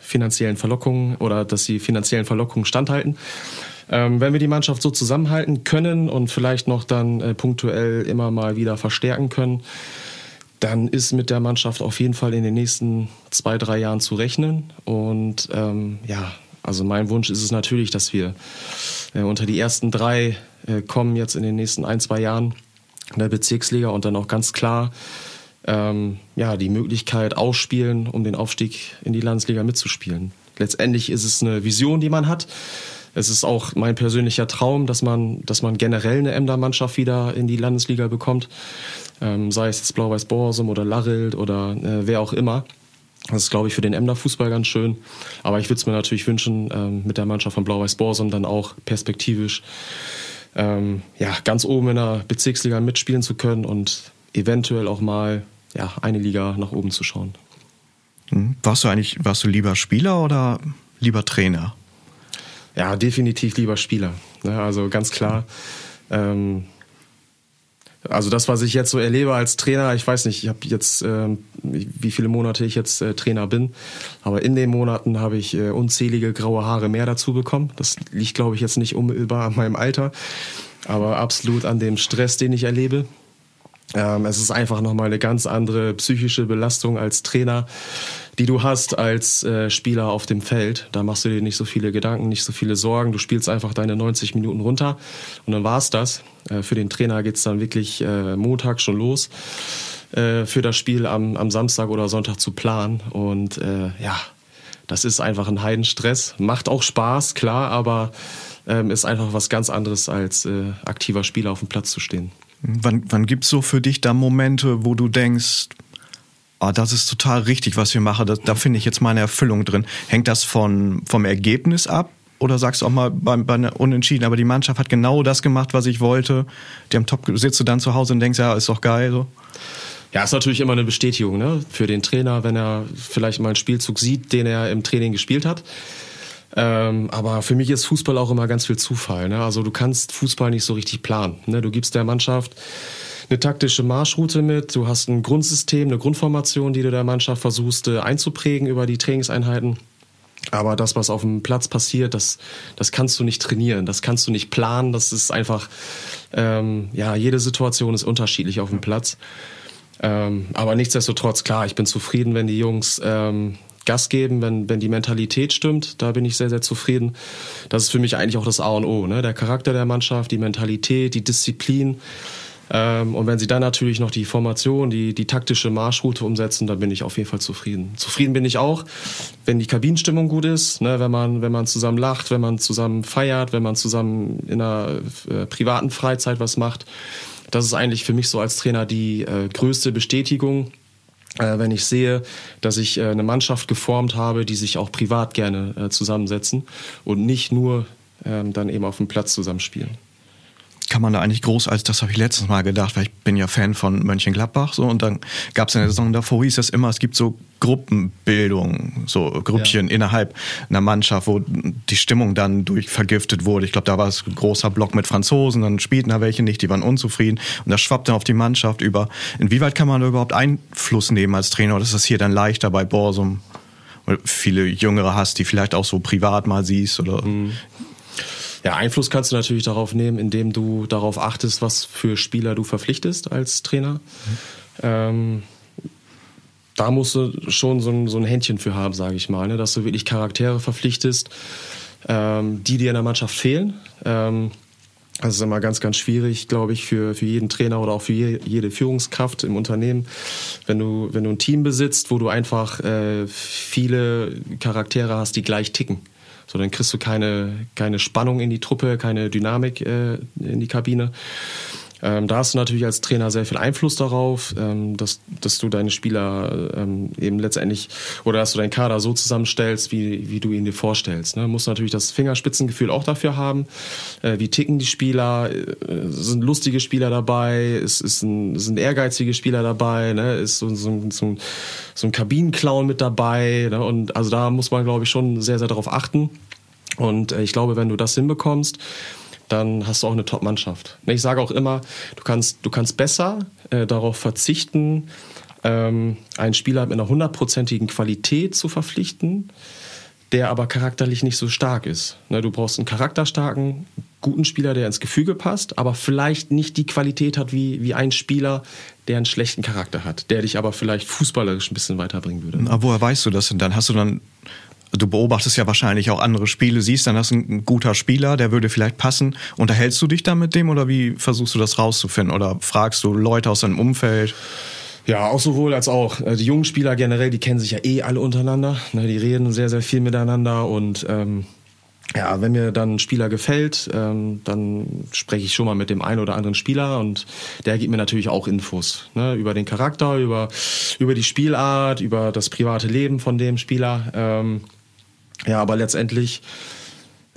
finanziellen Verlockungen oder dass sie finanziellen Verlockungen standhalten. Ähm, wenn wir die Mannschaft so zusammenhalten können und vielleicht noch dann äh, punktuell immer mal wieder verstärken können, dann ist mit der Mannschaft auf jeden Fall in den nächsten zwei, drei Jahren zu rechnen. Und ähm, ja, also mein Wunsch ist es natürlich, dass wir äh, unter die ersten drei äh, kommen jetzt in den nächsten ein, zwei Jahren in der Bezirksliga und dann auch ganz klar ähm, ja, die Möglichkeit ausspielen, um den Aufstieg in die Landesliga mitzuspielen. Letztendlich ist es eine Vision, die man hat. Es ist auch mein persönlicher Traum, dass man, dass man generell eine Emder-Mannschaft wieder in die Landesliga bekommt. Ähm, sei es jetzt Blau-Weiß Borsum oder Larrild oder äh, wer auch immer. Das ist, glaube ich, für den Emder Fußball ganz schön. Aber ich würde es mir natürlich wünschen, ähm, mit der Mannschaft von Blau-Weiß Borsum dann auch perspektivisch ähm, ja, ganz oben in der Bezirksliga mitspielen zu können und eventuell auch mal ja, eine Liga nach oben zu schauen. Hm. Warst du eigentlich, warst du lieber Spieler oder lieber Trainer? Ja, definitiv lieber Spieler. Ne, also ganz klar. Ähm, also das, was ich jetzt so erlebe als Trainer, ich weiß nicht, ich habe jetzt, äh, wie viele Monate ich jetzt äh, Trainer bin, aber in den Monaten habe ich äh, unzählige graue Haare mehr dazu bekommen. Das liegt, glaube ich, jetzt nicht unmittelbar an meinem Alter, aber absolut an dem Stress, den ich erlebe. Ähm, es ist einfach nochmal eine ganz andere psychische Belastung als Trainer, die du hast als äh, Spieler auf dem Feld. Da machst du dir nicht so viele Gedanken, nicht so viele Sorgen. Du spielst einfach deine 90 Minuten runter und dann war's das. Äh, für den Trainer geht's dann wirklich äh, Montag schon los, äh, für das Spiel am, am Samstag oder Sonntag zu planen. Und äh, ja, das ist einfach ein Heidenstress. Macht auch Spaß, klar, aber ähm, ist einfach was ganz anderes als äh, aktiver Spieler auf dem Platz zu stehen. Wann, wann gibt es so für dich da Momente, wo du denkst, oh, das ist total richtig, was wir machen, das, da finde ich jetzt meine Erfüllung drin. Hängt das von, vom Ergebnis ab? Oder sagst du auch mal bei, bei einer Unentschieden, aber die Mannschaft hat genau das gemacht, was ich wollte. Die haben top, sitzt du dann zu Hause und denkst, ja, ist doch geil. So. Ja, ist natürlich immer eine Bestätigung ne? für den Trainer, wenn er vielleicht mal einen Spielzug sieht, den er im Training gespielt hat. Ähm, aber für mich ist Fußball auch immer ganz viel Zufall. Ne? Also du kannst Fußball nicht so richtig planen. Ne? Du gibst der Mannschaft eine taktische Marschroute mit, du hast ein Grundsystem, eine Grundformation, die du der Mannschaft versuchst äh, einzuprägen über die Trainingseinheiten. Aber das, was auf dem Platz passiert, das, das kannst du nicht trainieren, das kannst du nicht planen. Das ist einfach, ähm, ja, jede Situation ist unterschiedlich auf dem Platz. Ähm, aber nichtsdestotrotz, klar, ich bin zufrieden, wenn die Jungs ähm, Gas geben, wenn, wenn die Mentalität stimmt. Da bin ich sehr, sehr zufrieden. Das ist für mich eigentlich auch das A und O. Ne? Der Charakter der Mannschaft, die Mentalität, die Disziplin. Ähm, und wenn sie dann natürlich noch die Formation, die, die taktische Marschroute umsetzen, dann bin ich auf jeden Fall zufrieden. Zufrieden bin ich auch, wenn die Kabinenstimmung gut ist, ne? wenn, man, wenn man zusammen lacht, wenn man zusammen feiert, wenn man zusammen in einer äh, privaten Freizeit was macht. Das ist eigentlich für mich so als Trainer die äh, größte Bestätigung äh, wenn ich sehe, dass ich äh, eine Mannschaft geformt habe, die sich auch privat gerne äh, zusammensetzen und nicht nur ähm, dann eben auf dem Platz zusammenspielen. Kann man da eigentlich groß als, das habe ich letztes Mal gedacht, weil ich bin ja Fan von Mönchengladbach so und dann gab es in der Saison davor, hieß es immer, es gibt so Gruppenbildung, so Grüppchen ja. innerhalb einer Mannschaft, wo die Stimmung dann durch vergiftet wurde. Ich glaube, da war es ein großer Block mit Franzosen, dann spielten da welche nicht, die waren unzufrieden und das schwappt dann auf die Mannschaft über. Inwieweit kann man da überhaupt Einfluss nehmen als Trainer oder ist das hier dann leichter bei Borsum? Oder viele Jüngere hast, die vielleicht auch so privat mal siehst oder mhm. Ja, Einfluss kannst du natürlich darauf nehmen, indem du darauf achtest, was für Spieler du verpflichtest als Trainer. Mhm. Ähm, da musst du schon so ein, so ein Händchen für haben, sage ich mal, ne? dass du wirklich Charaktere verpflichtest, ähm, die dir in der Mannschaft fehlen. Ähm, das ist immer ganz, ganz schwierig, glaube ich, für, für jeden Trainer oder auch für jede Führungskraft im Unternehmen. Wenn du, wenn du ein Team besitzt, wo du einfach äh, viele Charaktere hast, die gleich ticken. So, dann kriegst du keine, keine Spannung in die Truppe, keine Dynamik äh, in die Kabine. Ähm, da hast du natürlich als Trainer sehr viel Einfluss darauf, ähm, dass, dass du deine Spieler ähm, eben letztendlich oder dass du deinen Kader so zusammenstellst, wie, wie du ihn dir vorstellst. Ne? Du musst natürlich das Fingerspitzengefühl auch dafür haben. Äh, wie ticken die Spieler? Äh, sind lustige Spieler dabei? Ist, ist ein, sind ehrgeizige Spieler dabei? Ne? Ist so, so, so, so ein Kabinenclown mit dabei? Ne? Und also da muss man, glaube ich, schon sehr, sehr darauf achten. Und äh, ich glaube, wenn du das hinbekommst, dann hast du auch eine Top-Mannschaft. Ich sage auch immer, du kannst, du kannst besser äh, darauf verzichten, ähm, einen Spieler mit einer hundertprozentigen Qualität zu verpflichten, der aber charakterlich nicht so stark ist. Ne, du brauchst einen charakterstarken, guten Spieler, der ins Gefüge passt, aber vielleicht nicht die Qualität hat wie, wie ein Spieler, der einen schlechten Charakter hat, der dich aber vielleicht fußballerisch ein bisschen weiterbringen würde. Aber woher weißt du das denn dann? Hast du dann du beobachtest ja wahrscheinlich auch andere Spiele, siehst dann, hast du ein guter Spieler, der würde vielleicht passen. Unterhältst du dich dann mit dem oder wie versuchst du das rauszufinden? Oder fragst du Leute aus deinem Umfeld? Ja, auch sowohl als auch. Äh, die jungen Spieler generell, die kennen sich ja eh alle untereinander. Ne, die reden sehr, sehr viel miteinander und ähm, ja, wenn mir dann ein Spieler gefällt, ähm, dann spreche ich schon mal mit dem einen oder anderen Spieler und der gibt mir natürlich auch Infos ne, über den Charakter, über, über die Spielart, über das private Leben von dem Spieler. Ähm, ja, aber letztendlich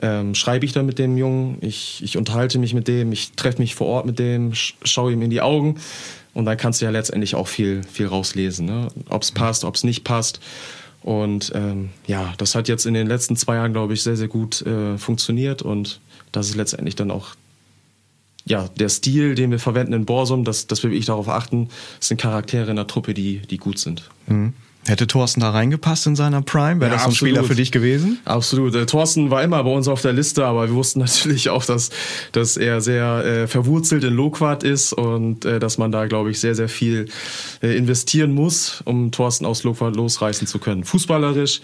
ähm, schreibe ich dann mit dem Jungen, ich, ich unterhalte mich mit dem, ich treffe mich vor Ort mit dem, schaue ihm in die Augen und dann kannst du ja letztendlich auch viel, viel rauslesen, ne? ob es passt, ob es nicht passt. Und ähm, ja, das hat jetzt in den letzten zwei Jahren, glaube ich, sehr, sehr gut äh, funktioniert und das ist letztendlich dann auch ja, der Stil, den wir verwenden in Borsum, dass, dass wir wirklich darauf achten, es sind Charaktere in der Truppe, die, die gut sind. Mhm. Hätte Thorsten da reingepasst in seiner Prime? Wäre ja, das so ein absolut. Spieler für dich gewesen? Absolut. Der Thorsten war immer bei uns auf der Liste, aber wir wussten *laughs* natürlich auch, dass, dass er sehr äh, verwurzelt in Loquat ist und äh, dass man da, glaube ich, sehr, sehr viel äh, investieren muss, um Thorsten aus Loquat losreißen zu können. Fußballerisch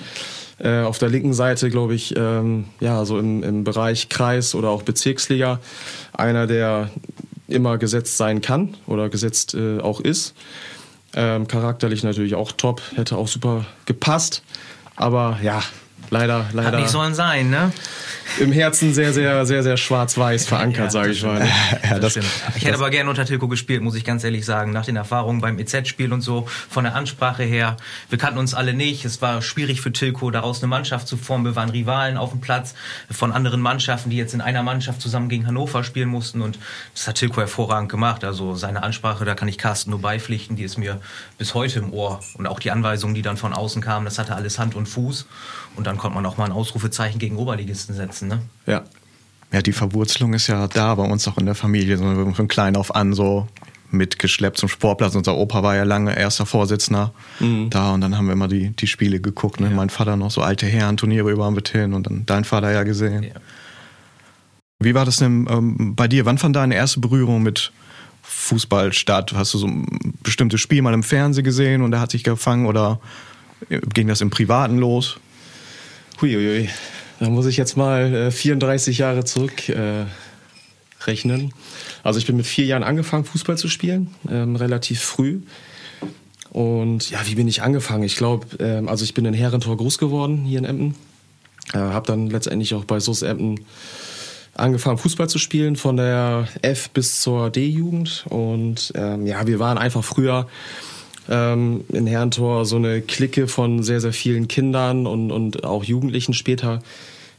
äh, auf der linken Seite, glaube ich, ähm, ja, so im, im Bereich Kreis oder auch Bezirksliga, einer, der immer gesetzt sein kann oder gesetzt äh, auch ist. Ähm, charakterlich natürlich auch top, hätte auch super gepasst. Aber ja, leider, leider. Hat nicht sollen sein, ne? Im Herzen sehr, sehr, sehr, sehr schwarz-weiß verankert, ja, sage ich mal. Ja, das, das ich hätte aber gerne unter Tilko gespielt, muss ich ganz ehrlich sagen. Nach den Erfahrungen beim EZ-Spiel und so, von der Ansprache her. Wir kannten uns alle nicht. Es war schwierig für Tilko, daraus eine Mannschaft zu formen. Wir waren Rivalen auf dem Platz von anderen Mannschaften, die jetzt in einer Mannschaft zusammen gegen Hannover spielen mussten. Und das hat Tilko hervorragend gemacht. Also seine Ansprache, da kann ich Carsten nur beipflichten. Die ist mir bis heute im Ohr. Und auch die Anweisungen, die dann von außen kamen, das hatte alles Hand und Fuß. Und dann konnte man auch mal ein Ausrufezeichen gegen Oberligisten setzen. Ne? Ja. Ja, die Verwurzelung ist ja da bei uns auch in der Familie, so von klein auf an so mitgeschleppt zum Sportplatz. Unser Opa war ja lange erster Vorsitzender mhm. da und dann haben wir immer die, die Spiele geguckt. Ne? Ja. Mein Vater noch so alte Herren, Turniere überall mit hin und dann dein Vater ja gesehen. Ja. Wie war das denn ähm, bei dir? Wann fand deine erste Berührung mit Fußball statt? Hast du so ein bestimmtes Spiel mal im Fernsehen gesehen und er hat sich gefangen oder ging das im Privaten los? Huiuiui. Da muss ich jetzt mal äh, 34 Jahre zurück äh, rechnen. Also ich bin mit vier Jahren angefangen, Fußball zu spielen, ähm, relativ früh. Und ja, wie bin ich angefangen? Ich glaube, ähm, also ich bin in Herrentor groß geworden hier in Emden. Äh, habe dann letztendlich auch bei SUS Emden angefangen, Fußball zu spielen, von der F bis zur D-Jugend. Und ähm, ja, wir waren einfach früher ähm, in Herrentor so eine Clique von sehr, sehr vielen Kindern und, und auch Jugendlichen später,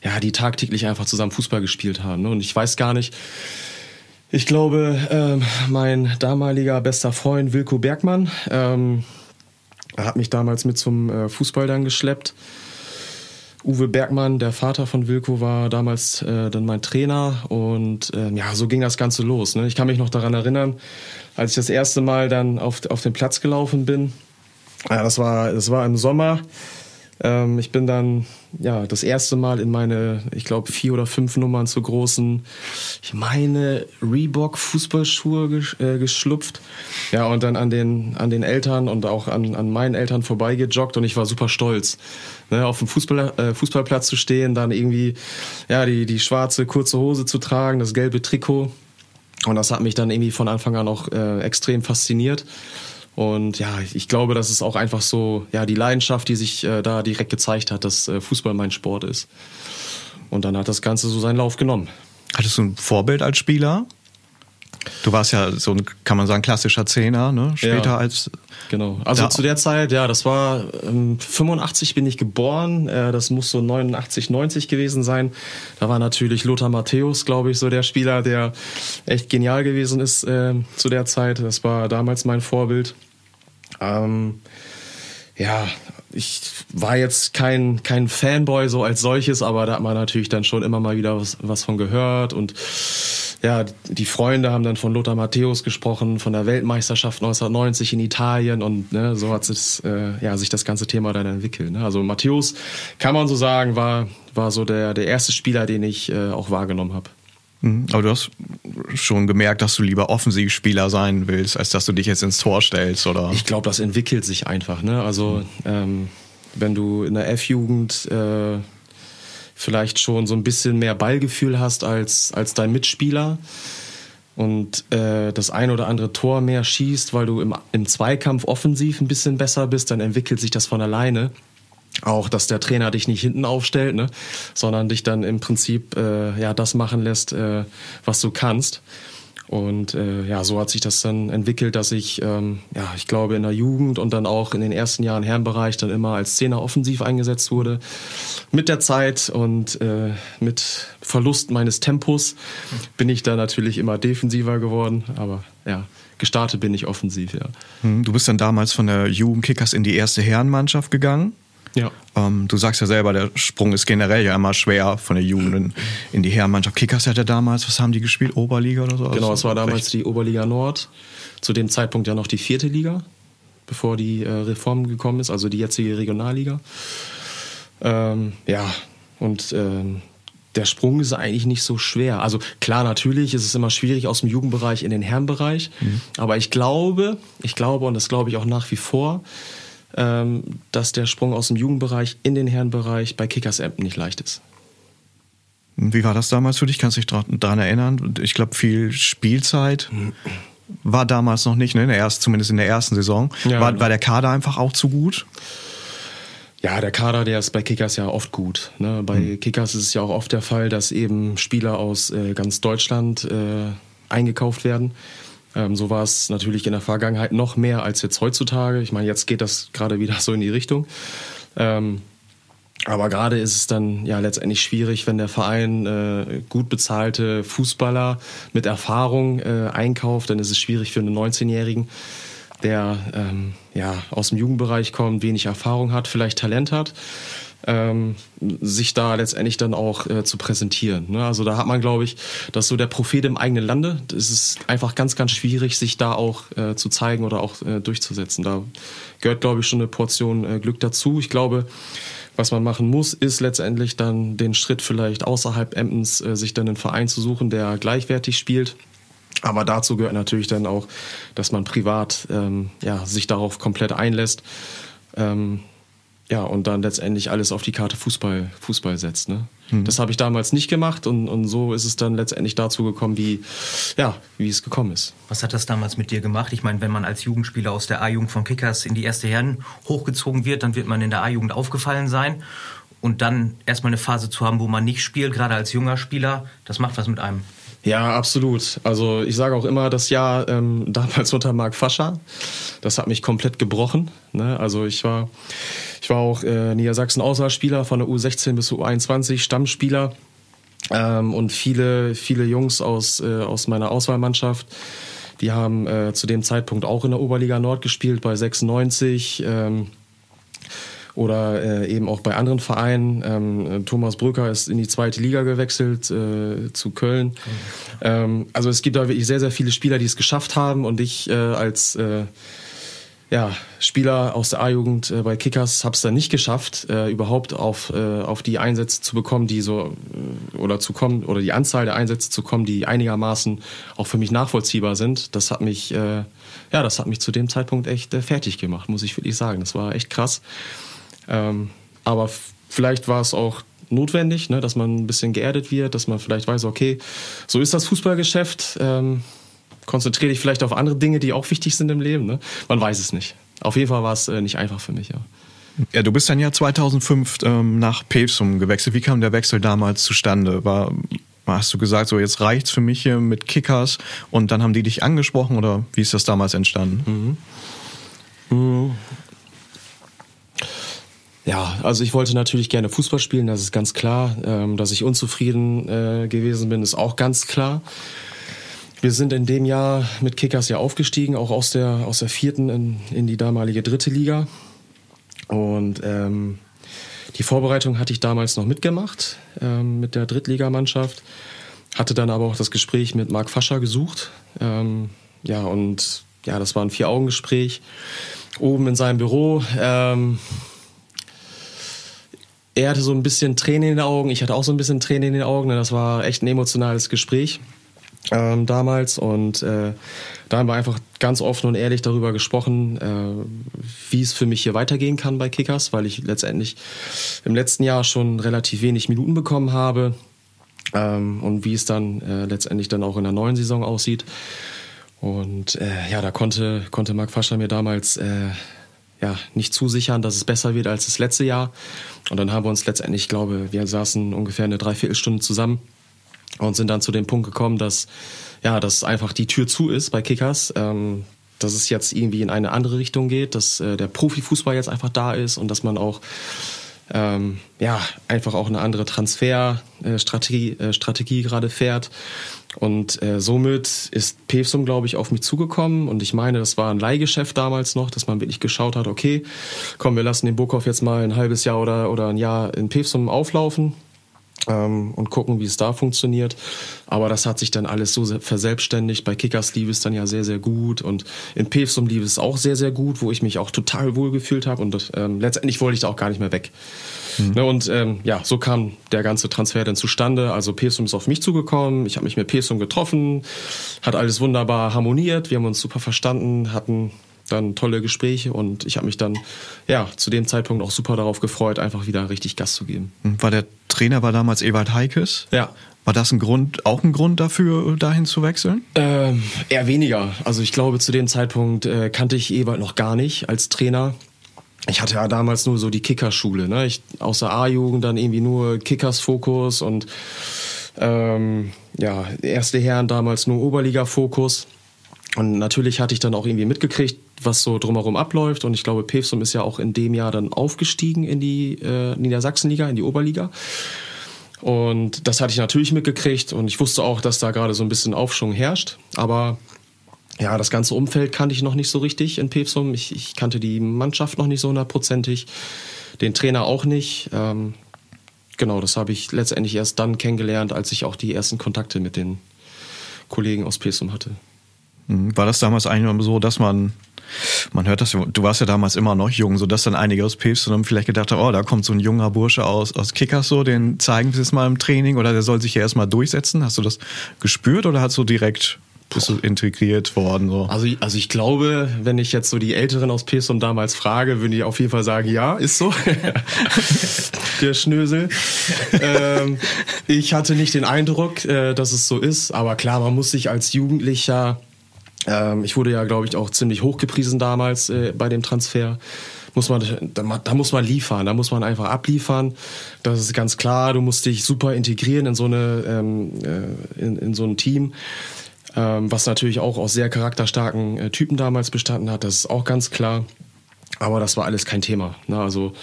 ja, die tagtäglich einfach zusammen Fußball gespielt haben. Ne? Und ich weiß gar nicht, Ich glaube, ähm, mein damaliger bester Freund Wilko Bergmann ähm, hat mich damals mit zum äh, Fußball dann geschleppt. Uwe Bergmann, der Vater von Wilko, war damals äh, dann mein Trainer und ähm, ja, so ging das Ganze los. Ne? Ich kann mich noch daran erinnern, als ich das erste Mal dann auf, auf den Platz gelaufen bin. Ja, das war, das war im Sommer. Ähm, ich bin dann ja das erste Mal in meine, ich glaube, vier oder fünf Nummern zu großen, ich meine, Reebok Fußballschuhe gesch äh, geschlupft. Ja, und dann an den, an den Eltern und auch an, an meinen Eltern vorbeigejoggt und ich war super stolz. Ne, auf dem Fußball, äh, Fußballplatz zu stehen, dann irgendwie ja, die, die schwarze kurze Hose zu tragen, das gelbe Trikot. Und das hat mich dann irgendwie von Anfang an auch äh, extrem fasziniert. Und ja, ich glaube, das ist auch einfach so, ja, die Leidenschaft, die sich äh, da direkt gezeigt hat, dass äh, Fußball mein Sport ist. Und dann hat das Ganze so seinen Lauf genommen. Hattest du ein Vorbild als Spieler? Du warst ja so ein, kann man sagen, klassischer Zehner, ne? Später Ja. als. Genau. Also Da- zu der Zeit, ja, das war ähm, 85 bin ich geboren. Äh, das muss so 89, 90 gewesen sein. Da war natürlich Lothar Matthäus, glaube ich, so der Spieler, der echt genial gewesen ist äh, zu der Zeit. Das war damals mein Vorbild. Ähm, ja, ich war jetzt kein, kein Fanboy so als solches, aber da hat man natürlich dann schon immer mal wieder was, was von gehört und ja, die Freunde haben dann von Lothar Matthäus gesprochen, von der Weltmeisterschaft 1990 in Italien und ne, so hat es, äh, ja, sich das ganze Thema dann entwickelt. Ne? Also Matthäus, kann man so sagen, war, war so der, der erste Spieler, den ich äh, auch wahrgenommen habe. Mhm. Aber du hast schon gemerkt, dass du lieber Offensivspieler sein willst, als dass du dich jetzt ins Tor stellst, oder? Ich glaube, das entwickelt sich einfach. Ne? Also ähm, wenn du in der F-Jugend äh, vielleicht schon so ein bisschen mehr Ballgefühl hast als, als dein Mitspieler und äh, das ein oder andere Tor mehr schießt, weil du im, im Zweikampf offensiv ein bisschen besser bist, dann entwickelt sich das von alleine. Auch, dass der Trainer dich nicht hinten aufstellt, ne? sondern dich dann im Prinzip äh, ja das machen lässt, äh, was du kannst. Und äh, ja, so hat sich das dann entwickelt, dass ich, ähm, ja, ich glaube, in der Jugend und dann auch in den ersten Jahren Herrenbereich dann immer als Zehner offensiv eingesetzt wurde. Mit der Zeit und äh, mit Verlust meines Tempos bin ich da natürlich immer defensiver geworden. Aber ja, gestartet bin ich offensiv, ja. Mhm. Du bist dann damals von der Jugendkickers in die erste Herrenmannschaft gegangen. Ja. Ähm, du sagst ja selber, der Sprung ist generell ja immer schwer von der Jugend in, in die Herrenmannschaft. Kickers hatte damals, was haben die gespielt? Oberliga oder so? Genau, Also es war damals recht- die Oberliga Nord. Zu dem Zeitpunkt ja noch die vierte Liga, bevor die äh, Reform gekommen ist, also die jetzige Regionalliga. Ähm, ja, und ähm, der Sprung ist eigentlich nicht so schwer. Also klar, natürlich ist es immer schwierig aus dem Jugendbereich in den Herrenbereich. Aber ich glaube, ich glaube, und das glaube ich auch nach wie vor, dass der Sprung aus dem Jugendbereich in den Herrenbereich bei Kickers Emden nicht leicht ist. Wie war das damals für dich? Kannst du dich daran erinnern? Ich glaube, viel Spielzeit war damals noch nicht, ne? In der ersten, zumindest in der ersten Saison. Ja, war, war der Kader einfach auch zu gut? Ja, der Kader, der ist bei Kickers ja oft gut. Ne? Bei Kickers ist es ja auch oft der Fall, dass eben Spieler aus äh, ganz Deutschland äh, eingekauft werden. Ähm, so war es natürlich in der Vergangenheit noch mehr als jetzt heutzutage. Ich meine, jetzt geht das gerade wieder *laughs* so in die Richtung. Ähm, aber gerade ist es dann ja letztendlich schwierig, wenn der Verein äh, gut bezahlte Fußballer mit Erfahrung äh, einkauft, dann ist es schwierig für einen 19-Jährigen, der ähm, ja aus dem Jugendbereich kommt, wenig Erfahrung hat, vielleicht Talent hat, ähm, sich da letztendlich dann auch äh, zu präsentieren. Ne? Also da hat man, glaube ich, das ist so der Prophet im eigenen Lande. Es ist einfach ganz, ganz schwierig, sich da auch äh, zu zeigen oder auch äh, durchzusetzen. Da gehört, glaube ich, schon eine Portion äh, Glück dazu. Ich glaube, was man machen muss, ist letztendlich dann den Schritt vielleicht außerhalb Emdens, äh, sich dann einen Verein zu suchen, der gleichwertig spielt. Aber dazu gehört natürlich dann auch, dass man privat ähm, ja, sich darauf komplett einlässt. Ähm, ja, und dann letztendlich alles auf die Karte Fußball, Fußball setzt. Ne? Das habe ich damals nicht gemacht und, und so ist es dann letztendlich dazu gekommen, wie, ja, wie es gekommen ist. Was hat das damals mit dir gemacht? Ich meine, wenn man als Jugendspieler aus der A-Jugend von Kickers in die erste Herren hochgezogen wird, dann wird man in der A-Jugend aufgefallen sein. Und dann erstmal eine Phase zu haben, wo man nicht spielt, gerade als junger Spieler, das macht was mit einem. Ja, absolut. Also ich sage auch immer, das Jahr ähm, *laughs* damals unter Marc Fascher, das hat mich komplett gebrochen. Ne? Also ich war, ich war auch äh, Niedersachsen Auswahlspieler von der U16 bis zur U21, Stammspieler. Ähm, und viele, viele Jungs aus, äh, aus meiner Auswahlmannschaft, die haben äh, zu dem Zeitpunkt auch in der Oberliga Nord gespielt, bei 96. Ähm, oder äh, eben auch bei anderen Vereinen. Ähm, Thomas Brücker ist in die zweite Liga gewechselt äh, zu Köln. Ähm, also es gibt da wirklich sehr, sehr viele Spieler, die es geschafft haben und ich äh, als äh, ja, Spieler aus der A-Jugend äh, bei Kickers habe es dann nicht geschafft, äh, überhaupt auf, äh, auf die Einsätze zu bekommen, die so äh, oder zu kommen oder die Anzahl der Einsätze zu kommen, die einigermaßen auch für mich nachvollziehbar sind. Das hat mich äh, ja, das hat mich zu dem Zeitpunkt echt äh, fertig gemacht, muss ich wirklich sagen. Das war echt krass. Ähm, aber vielleicht war es auch notwendig, ne, dass man ein bisschen geerdet wird, dass man vielleicht weiß, okay, so ist das Fußballgeschäft. Ähm, konzentriere dich vielleicht auf andere Dinge, die auch wichtig sind im Leben. Ne? Man weiß es nicht. Auf jeden Fall war es äh, nicht einfach für mich. Ja. Ja, du bist dann ja 2005 ähm, nach Pevsum gewechselt. Wie kam der Wechsel damals zustande? War, hast du gesagt, so jetzt reicht's für mich hier mit Kickers und dann haben die dich angesprochen oder wie ist das damals entstanden? Mhm. Mhm. Ja, also ich wollte natürlich gerne Fußball spielen, das ist ganz klar. Ähm, dass ich unzufrieden äh, gewesen bin, ist auch ganz klar. Wir sind in dem Jahr mit Kickers ja aufgestiegen, auch aus der, aus der vierten in, in die damalige dritte Liga. Und ähm, die Vorbereitung hatte ich damals noch mitgemacht ähm, mit der Drittligamannschaft. Hatte dann aber auch das Gespräch mit Marc Fascher gesucht. Ähm, ja, und ja, das war ein Vier-Augen-Gespräch oben in seinem Büro. Ähm, er hatte so ein bisschen Tränen in den Augen, ich hatte auch so ein bisschen Tränen in den Augen. Das war echt ein emotionales Gespräch ähm, damals und äh, da haben wir einfach ganz offen und ehrlich darüber gesprochen, äh, wie es für mich hier weitergehen kann bei Kickers, weil ich letztendlich im letzten Jahr schon relativ wenig Minuten bekommen habe ähm, und wie es dann äh, letztendlich dann auch in der neuen Saison aussieht. Und äh, ja, da konnte, konnte Marc Fascher mir damals äh, ja, nicht zusichern, dass es besser wird als das letzte Jahr. Und dann haben wir uns letztendlich, ich glaube, wir saßen ungefähr eine Dreiviertelstunde zusammen und sind dann zu dem Punkt gekommen, dass ja, dass einfach die Tür zu ist bei Kickers. Ähm, dass es jetzt irgendwie in eine andere Richtung geht, dass äh, der Profifußball jetzt einfach da ist und dass man auch ähm, ja einfach auch eine andere Transferstrategie äh, Strategie gerade fährt. Und äh, somit ist Pevsum, glaube ich, auf mich zugekommen. Und ich meine, das war ein Leihgeschäft damals noch, dass man wirklich geschaut hat, okay, komm, wir lassen den Burkhoff jetzt mal ein halbes Jahr oder, oder ein Jahr in Pevsum auflaufen ähm, und gucken, wie es da funktioniert. Aber das hat sich dann alles so verselbstständigt. Bei Kickers lief es dann ja sehr, sehr gut und in Pevsum lief es auch sehr, sehr gut, wo ich mich auch total wohl gefühlt habe und ähm, letztendlich wollte ich da auch gar nicht mehr weg. Mhm. Ne, und ähm, ja, so kam der ganze Transfer dann zustande. Also Pevsum ist auf mich zugekommen, ich habe mich mit Pevsum getroffen, hat alles wunderbar harmoniert, wir haben uns super verstanden, hatten dann tolle Gespräche und ich habe mich dann ja zu dem Zeitpunkt auch super darauf gefreut, einfach wieder richtig Gas zu geben. War der Trainer war damals Ewald Heikes? Ja. War das ein Grund, auch ein Grund dafür, dahin zu wechseln? Ähm, eher weniger. Also ich glaube, zu dem Zeitpunkt äh, kannte ich Ewald noch gar nicht als Trainer. Ich hatte ja damals nur so die Kickerschule, ne? Ich, aus der A-Jugend dann irgendwie nur Kickers-Fokus und ähm, ja, erste Herren damals nur Oberliga-Fokus. Und natürlich hatte ich dann auch irgendwie mitgekriegt, was so drumherum abläuft. Und ich glaube, Pevsum ist ja auch in dem Jahr dann aufgestiegen in die äh, Niedersachsenliga, in die Oberliga. Und das hatte ich natürlich mitgekriegt und ich wusste auch, dass da gerade so ein bisschen Aufschwung herrscht. Aber ja, das ganze Umfeld kannte ich noch nicht so richtig in Pevsum. Ich, ich kannte die Mannschaft noch nicht so hundertprozentig, den Trainer auch nicht. Ähm, genau, das habe ich letztendlich erst dann kennengelernt, als ich auch die ersten Kontakte mit den Kollegen aus Pevsum hatte. Mhm. War das damals eigentlich so, dass man, man hört das, du warst ja damals immer noch jung, so dass dann einige aus Päpst und dann vielleicht gedacht haben, oh, da kommt so ein junger Bursche aus, aus Kickers so, den zeigen wir jetzt mal im Training oder der soll sich ja erstmal durchsetzen. Hast du das gespürt oder hast du direkt bist du integriert worden? So? Also, also ich glaube, wenn ich jetzt so die Älteren aus Pesum damals frage, würden die auf jeden Fall sagen, ja, ist so. *laughs* Der Schnösel. *laughs* ähm, ich hatte nicht den Eindruck, äh, dass es so ist, aber klar, man muss sich als Jugendlicher ähm, ich wurde ja, glaube ich, auch ziemlich hochgepriesen damals äh, bei dem Transfer. Muss man, da, da, muss man liefern, da muss man einfach abliefern. Das ist ganz klar. Du musst dich super integrieren in so eine ähm, äh, in, in so ein Team, ähm, was natürlich auch aus sehr charakterstarken äh, Typen damals bestanden hat. Das ist auch ganz klar. Aber das war alles kein Thema. Ne? Also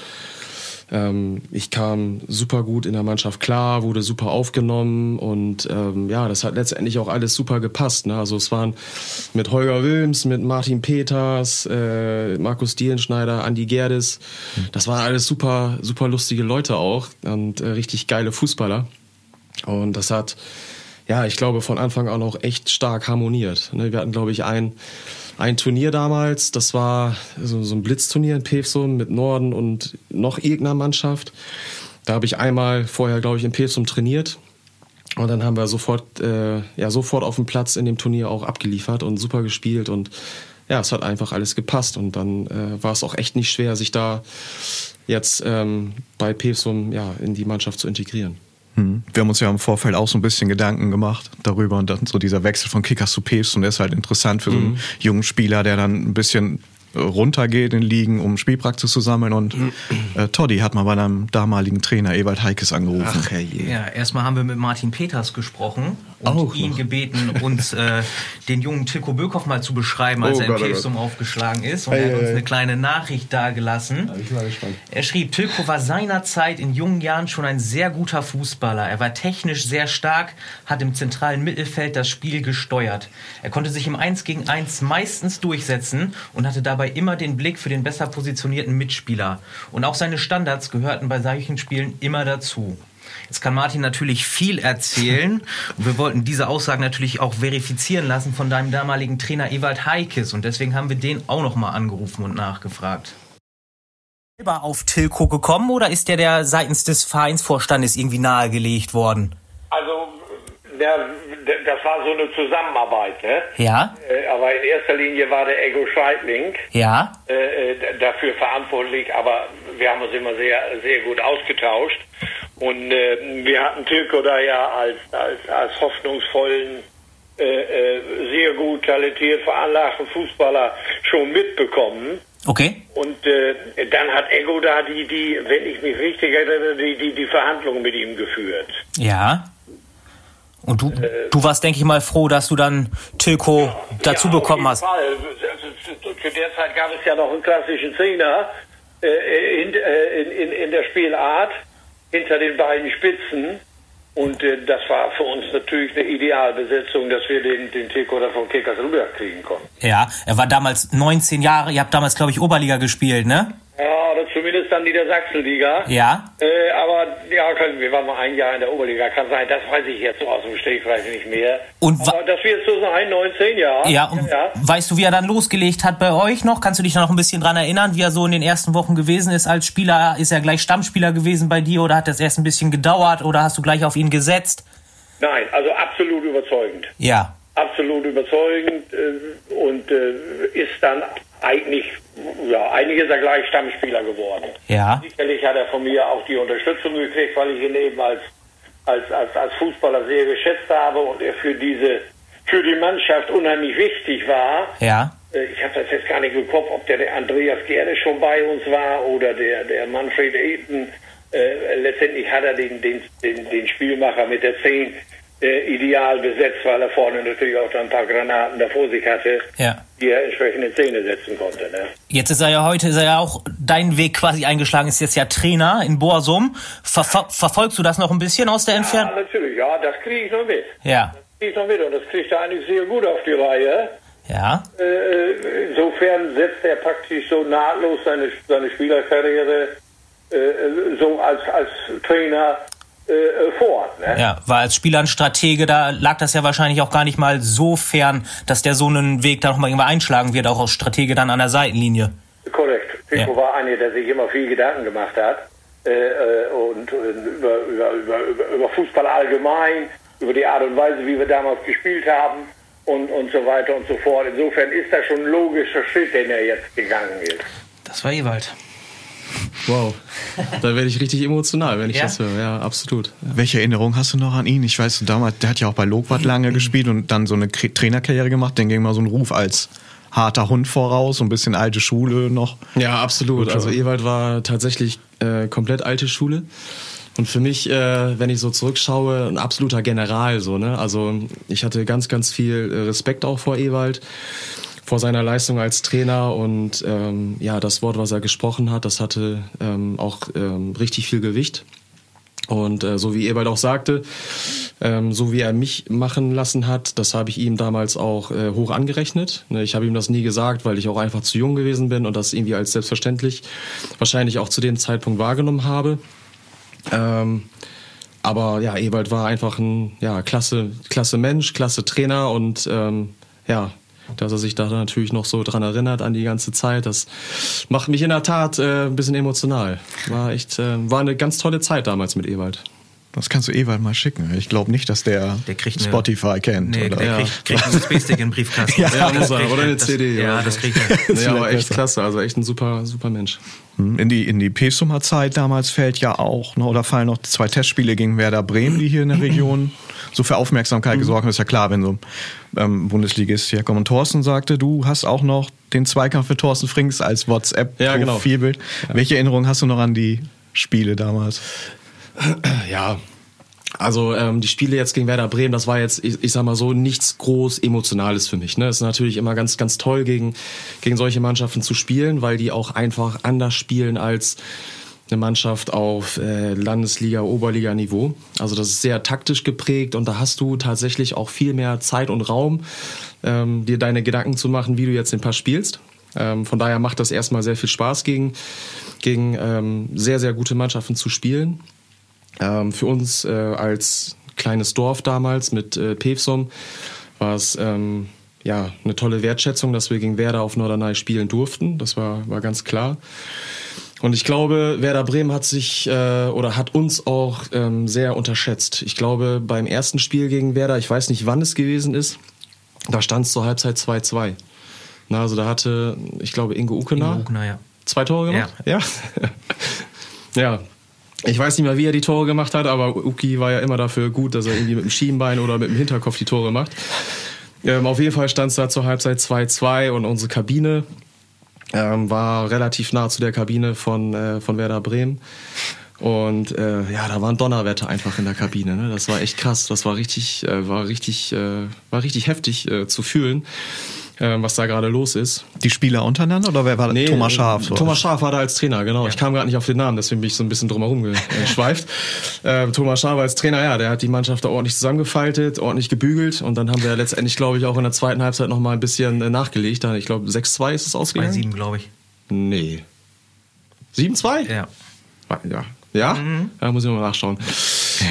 Ähm, ich kam super gut in der Mannschaft klar, wurde super aufgenommen und ähm, ja, das hat letztendlich auch alles super gepasst. Ne? Also es waren mit Holger Wilms, mit Martin Peters, äh, Markus Dielenschneider, Andi Gerdes. Das waren alles super, super lustige Leute auch und äh, richtig geile Fußballer. Und das hat, ja, ich glaube, von Anfang an auch echt stark harmoniert. Ne? Wir hatten, glaube ich, ein ein Turnier damals, das war so, so ein Blitzturnier in Pevsum mit Norden und noch irgendeiner Mannschaft. Da habe ich einmal vorher, glaube ich, in Pevsum trainiert. Und dann haben wir sofort, äh, ja, sofort auf dem Platz in dem Turnier auch abgeliefert und super gespielt. Und ja, es hat einfach alles gepasst. Und dann äh, war es auch echt nicht schwer, sich da jetzt ähm, bei Pevsum ja, in die Mannschaft zu integrieren. Hm. Wir haben uns ja im Vorfeld auch so ein bisschen Gedanken gemacht darüber und dann so dieser Wechsel von Kickers zu Peps und der ist halt interessant für so einen mhm. jungen Spieler, der dann ein bisschen runtergeht in Ligen, um Spielpraxis zu sammeln. Und äh, Toddy hat mal bei einem damaligen Trainer Ewald Heikes angerufen. Ach, herrje. Ja, erstmal haben wir mit Martin Peters gesprochen und Auch ihn noch. gebeten, uns äh, den jungen Tilko Böckhoff mal zu beschreiben, als oh, er im Pilsum aufgeschlagen ist. Und hey, er hat uns eine kleine Nachricht dagelassen. Er schrieb, Tilko war seinerzeit in jungen Jahren schon ein sehr guter Fußballer. Er war technisch sehr stark, hat im zentralen Mittelfeld das Spiel gesteuert. Er konnte sich im 1 gegen 1 meistens durchsetzen und hatte dabei dabei immer den Blick für den besser positionierten Mitspieler. Und auch seine Standards gehörten bei solchen Spielen immer dazu. Jetzt kann Martin natürlich viel erzählen. *laughs* Und wir wollten diese Aussagen natürlich auch verifizieren lassen von deinem damaligen Trainer Ewald Heikes. Und deswegen haben wir den auch nochmal angerufen und nachgefragt. Selber auf Tilko gekommen oder ist der der seitens des Vereinsvorstandes irgendwie nahegelegt worden? Also, der das war so eine Zusammenarbeit, ne? Ja. Äh, aber in erster Linie war der Ego Scheidling ja. Äh, äh, dafür verantwortlich, aber wir haben uns immer sehr, sehr gut ausgetauscht. Und wir hatten Tilko da ja als, als, als hoffnungsvollen, sehr gut talentiert veranlagten Fußballer schon mitbekommen. Okay. Und äh, dann hat Ego da die, die, wenn ich mich richtig erinnere, die, die, die Verhandlungen mit ihm geführt. Ja. Und du, äh, du warst, denke ich mal, froh, dass du dann Tilko ja, dazu ja, bekommen hast. Fall. Zu der Zeit gab es ja noch einen klassischen Zehner äh, in, äh, in, in, in, der Spielart hinter den beiden Spitzen. Und äh, das war für uns natürlich eine Idealbesetzung, dass wir den, den Tilko da von Kickers rüberkriegen konnten. Ja, er war damals 19 Jahre. Ihr habt damals, glaube ich, Oberliga gespielt, ne? Ja, oder zumindest dann Niedersachsenliga. Ja. Äh, aber ja, wir waren mal ein Jahr in der Oberliga, kann sein, das weiß ich jetzt so aus dem Stegreif nicht mehr. Und aber das wird so sein, 19 Jahre. Ja, und ja. weißt du, wie er dann losgelegt hat bei euch noch? Kannst du dich noch ein bisschen dran erinnern, wie er so in den ersten Wochen gewesen ist als Spieler? Ist er gleich Stammspieler gewesen bei dir oder hat das erst ein bisschen gedauert oder hast du gleich auf ihn gesetzt? Nein, also absolut überzeugend. Ja. Absolut überzeugend äh, und äh, ist dann eigentlich, ja, eigentlich ist er gleich Stammspieler geworden. Ja. Sicherlich hat er von mir auch die Unterstützung gekriegt, weil ich ihn eben als, als, als, als Fußballer sehr geschätzt habe und er für diese, für die Mannschaft unheimlich wichtig war. Ja. Äh, ich habe das jetzt gar nicht im Kopf, ob der, der Andreas Gerde schon bei uns war oder der, der Manfred Eden. Äh, letztendlich hat er den, den, den, den Spielmacher mit der 10 äh, ideal besetzt, weil er vorne natürlich auch ein paar Granaten da vor sich hatte, ja. die er entsprechend in Szene setzen konnte. Ne? Jetzt ist er ja heute, ist er ja auch dein Weg quasi eingeschlagen, ist jetzt ja Trainer in Boasum. Ver ver verfolgst du das noch ein bisschen aus der Entfernung? Ja, natürlich, ja, das kriege ich noch mit. Ja. Das kriege ich noch mit und das kriegt er eigentlich sehr gut auf die Reihe. Ja. Äh, insofern setzt er praktisch so nahtlos seine, seine Spielerkarriere äh, so als, als Trainer äh, vor. Ne? Ja, war als Spieler ein Stratege, da lag das ja wahrscheinlich auch gar nicht mal so fern, dass der so einen Weg da nochmal irgendwann einschlagen wird, auch als Stratege dann an der Seitenlinie. Korrekt. Pico ja. war einer, der sich immer viel Gedanken gemacht hat. Äh, äh und über, über, über, über Fußball allgemein, über die Art und Weise, wie wir damals gespielt haben und, und so weiter und so fort. Insofern ist das schon ein logischer Schritt, den er jetzt gegangen ist. Das war Ewald. Wow, da werde ich richtig emotional, wenn ich ja? das höre. Ja, absolut. Ja. Welche Erinnerung hast du noch an ihn? Ich weiß, damals, der hat ja auch bei Lokwart lange gespielt und dann so eine Trainerkarriere gemacht. Den ging mal so ein Ruf als harter Hund voraus, so ein bisschen alte Schule noch. Ja, absolut. Also Ewald war tatsächlich äh, komplett alte Schule. Und für mich, äh, wenn ich so zurückschaue, ein absoluter General so, ne? Also ich hatte ganz, ganz viel äh, Respekt auch vor Ewald vor seiner Leistung als Trainer und ähm, ja, das Wort, was er gesprochen hat, das hatte ähm, auch ähm, richtig viel Gewicht. Und äh, so wie Ewald auch sagte, ähm, so wie er mich machen lassen hat, das habe ich ihm damals auch äh, hoch angerechnet. Ne, ich habe ihm das nie gesagt, weil ich auch einfach zu jung gewesen bin und das irgendwie als selbstverständlich wahrscheinlich auch zu dem Zeitpunkt wahrgenommen habe. Ähm, aber ja, Ewald war einfach ein ja, klasse, klasse Mensch, klasse Trainer und ähm, ja, dass er sich da natürlich noch so dran erinnert an die ganze Zeit. Das macht mich in der Tat äh, ein bisschen emotional. War echt, äh, war eine ganz tolle Zeit damals mit Ewald. Das kannst du Ewald mal schicken. Ich glaube nicht, dass der, Der kriegt eine- Spotify kennt. Nee, oder? der kriegt, kriegt einen USB-Stick in den Briefkasten. *laughs* Ja, Ja, muss er. Oder eine das, CD, Ja, das kriegt er. *laughs* Nee, aber echt besser. klasse, also echt ein super, super Mensch. Hm, In die, in die Pesumer Zeit damals fällt ja auch, ne, oder fallen noch zwei Testspiele gegen Werder Bremen, die hier in der *clears throat* Region so für Aufmerksamkeit gesorgt haben. Ist ja klar, wenn so ähm, Bundesligist hier kommt. Und Thorsten sagte, du hast auch noch den Zweikampf mit Thorsten Frings als Ja, genau. WhatsApp-Profilbild. Welche Erinnerungen hast du noch an die Spiele damals? Ja, also ähm, die Spiele jetzt gegen Werder Bremen, das war jetzt, ich, ich sag mal so, nichts groß Emotionales für mich. Ne? Es ist natürlich immer ganz, ganz toll, gegen, gegen solche Mannschaften zu spielen, weil die auch einfach anders spielen als eine Mannschaft auf äh, Landesliga, Oberliga-Niveau. Also das ist sehr taktisch geprägt und da hast du tatsächlich auch viel mehr Zeit und Raum, ähm, dir deine Gedanken zu machen, wie du jetzt den Pass spielst. Ähm, von daher macht das erstmal sehr viel Spaß, gegen, gegen ähm, sehr, sehr gute Mannschaften zu spielen. Ähm, für uns äh, als kleines Dorf damals mit äh, Pevsum war es ähm, ja eine tolle Wertschätzung, dass wir gegen Werder auf Norderney spielen durften. Das war, war ganz klar. Und ich glaube, Werder Bremen hat sich äh, oder hat uns auch ähm, sehr unterschätzt. Ich glaube, beim ersten Spiel gegen Werder, ich weiß nicht, wann es gewesen ist, da stand es zur Halbzeit 2-2. Na, also da hatte, ich glaube, Ingo Ukena Ingo ja. zwei Tore gemacht. Ja. ja. *laughs* Ich weiß nicht mehr, wie er die Tore gemacht hat, aber Uki war ja immer dafür gut, dass er irgendwie mit dem Schienbein oder mit dem Hinterkopf die Tore macht. Ähm, auf jeden Fall stand es da zur Halbzeit 2-2 und unsere Kabine ähm, war relativ nah zu der Kabine von, äh, von Werder Bremen. Und äh, ja, da waren Donnerwetter einfach in der Kabine. Ne? Das war echt krass. Das war richtig, äh, war richtig, äh, war richtig heftig äh, zu fühlen, was da gerade los ist. Die Spieler untereinander oder wer war Nee, Thomas Schaaf? äh, Thomas Schaaf war da als Trainer, genau. Ich kam gerade nicht auf den Namen, deswegen bin ich so ein bisschen drumherum *laughs* geschweift. ähm, Thomas Schaaf als Trainer, ja, der hat die Mannschaft da ordentlich zusammengefaltet, ordentlich gebügelt und dann haben wir letztendlich, glaube ich, auch in der zweiten Halbzeit noch mal ein bisschen äh, nachgelegt. Ich glaube, 6-2 ist es ausgegangen. sieben, glaube ich. Nee. 7-2? Ja. Ja. Ja? Da muss ich mal nachschauen.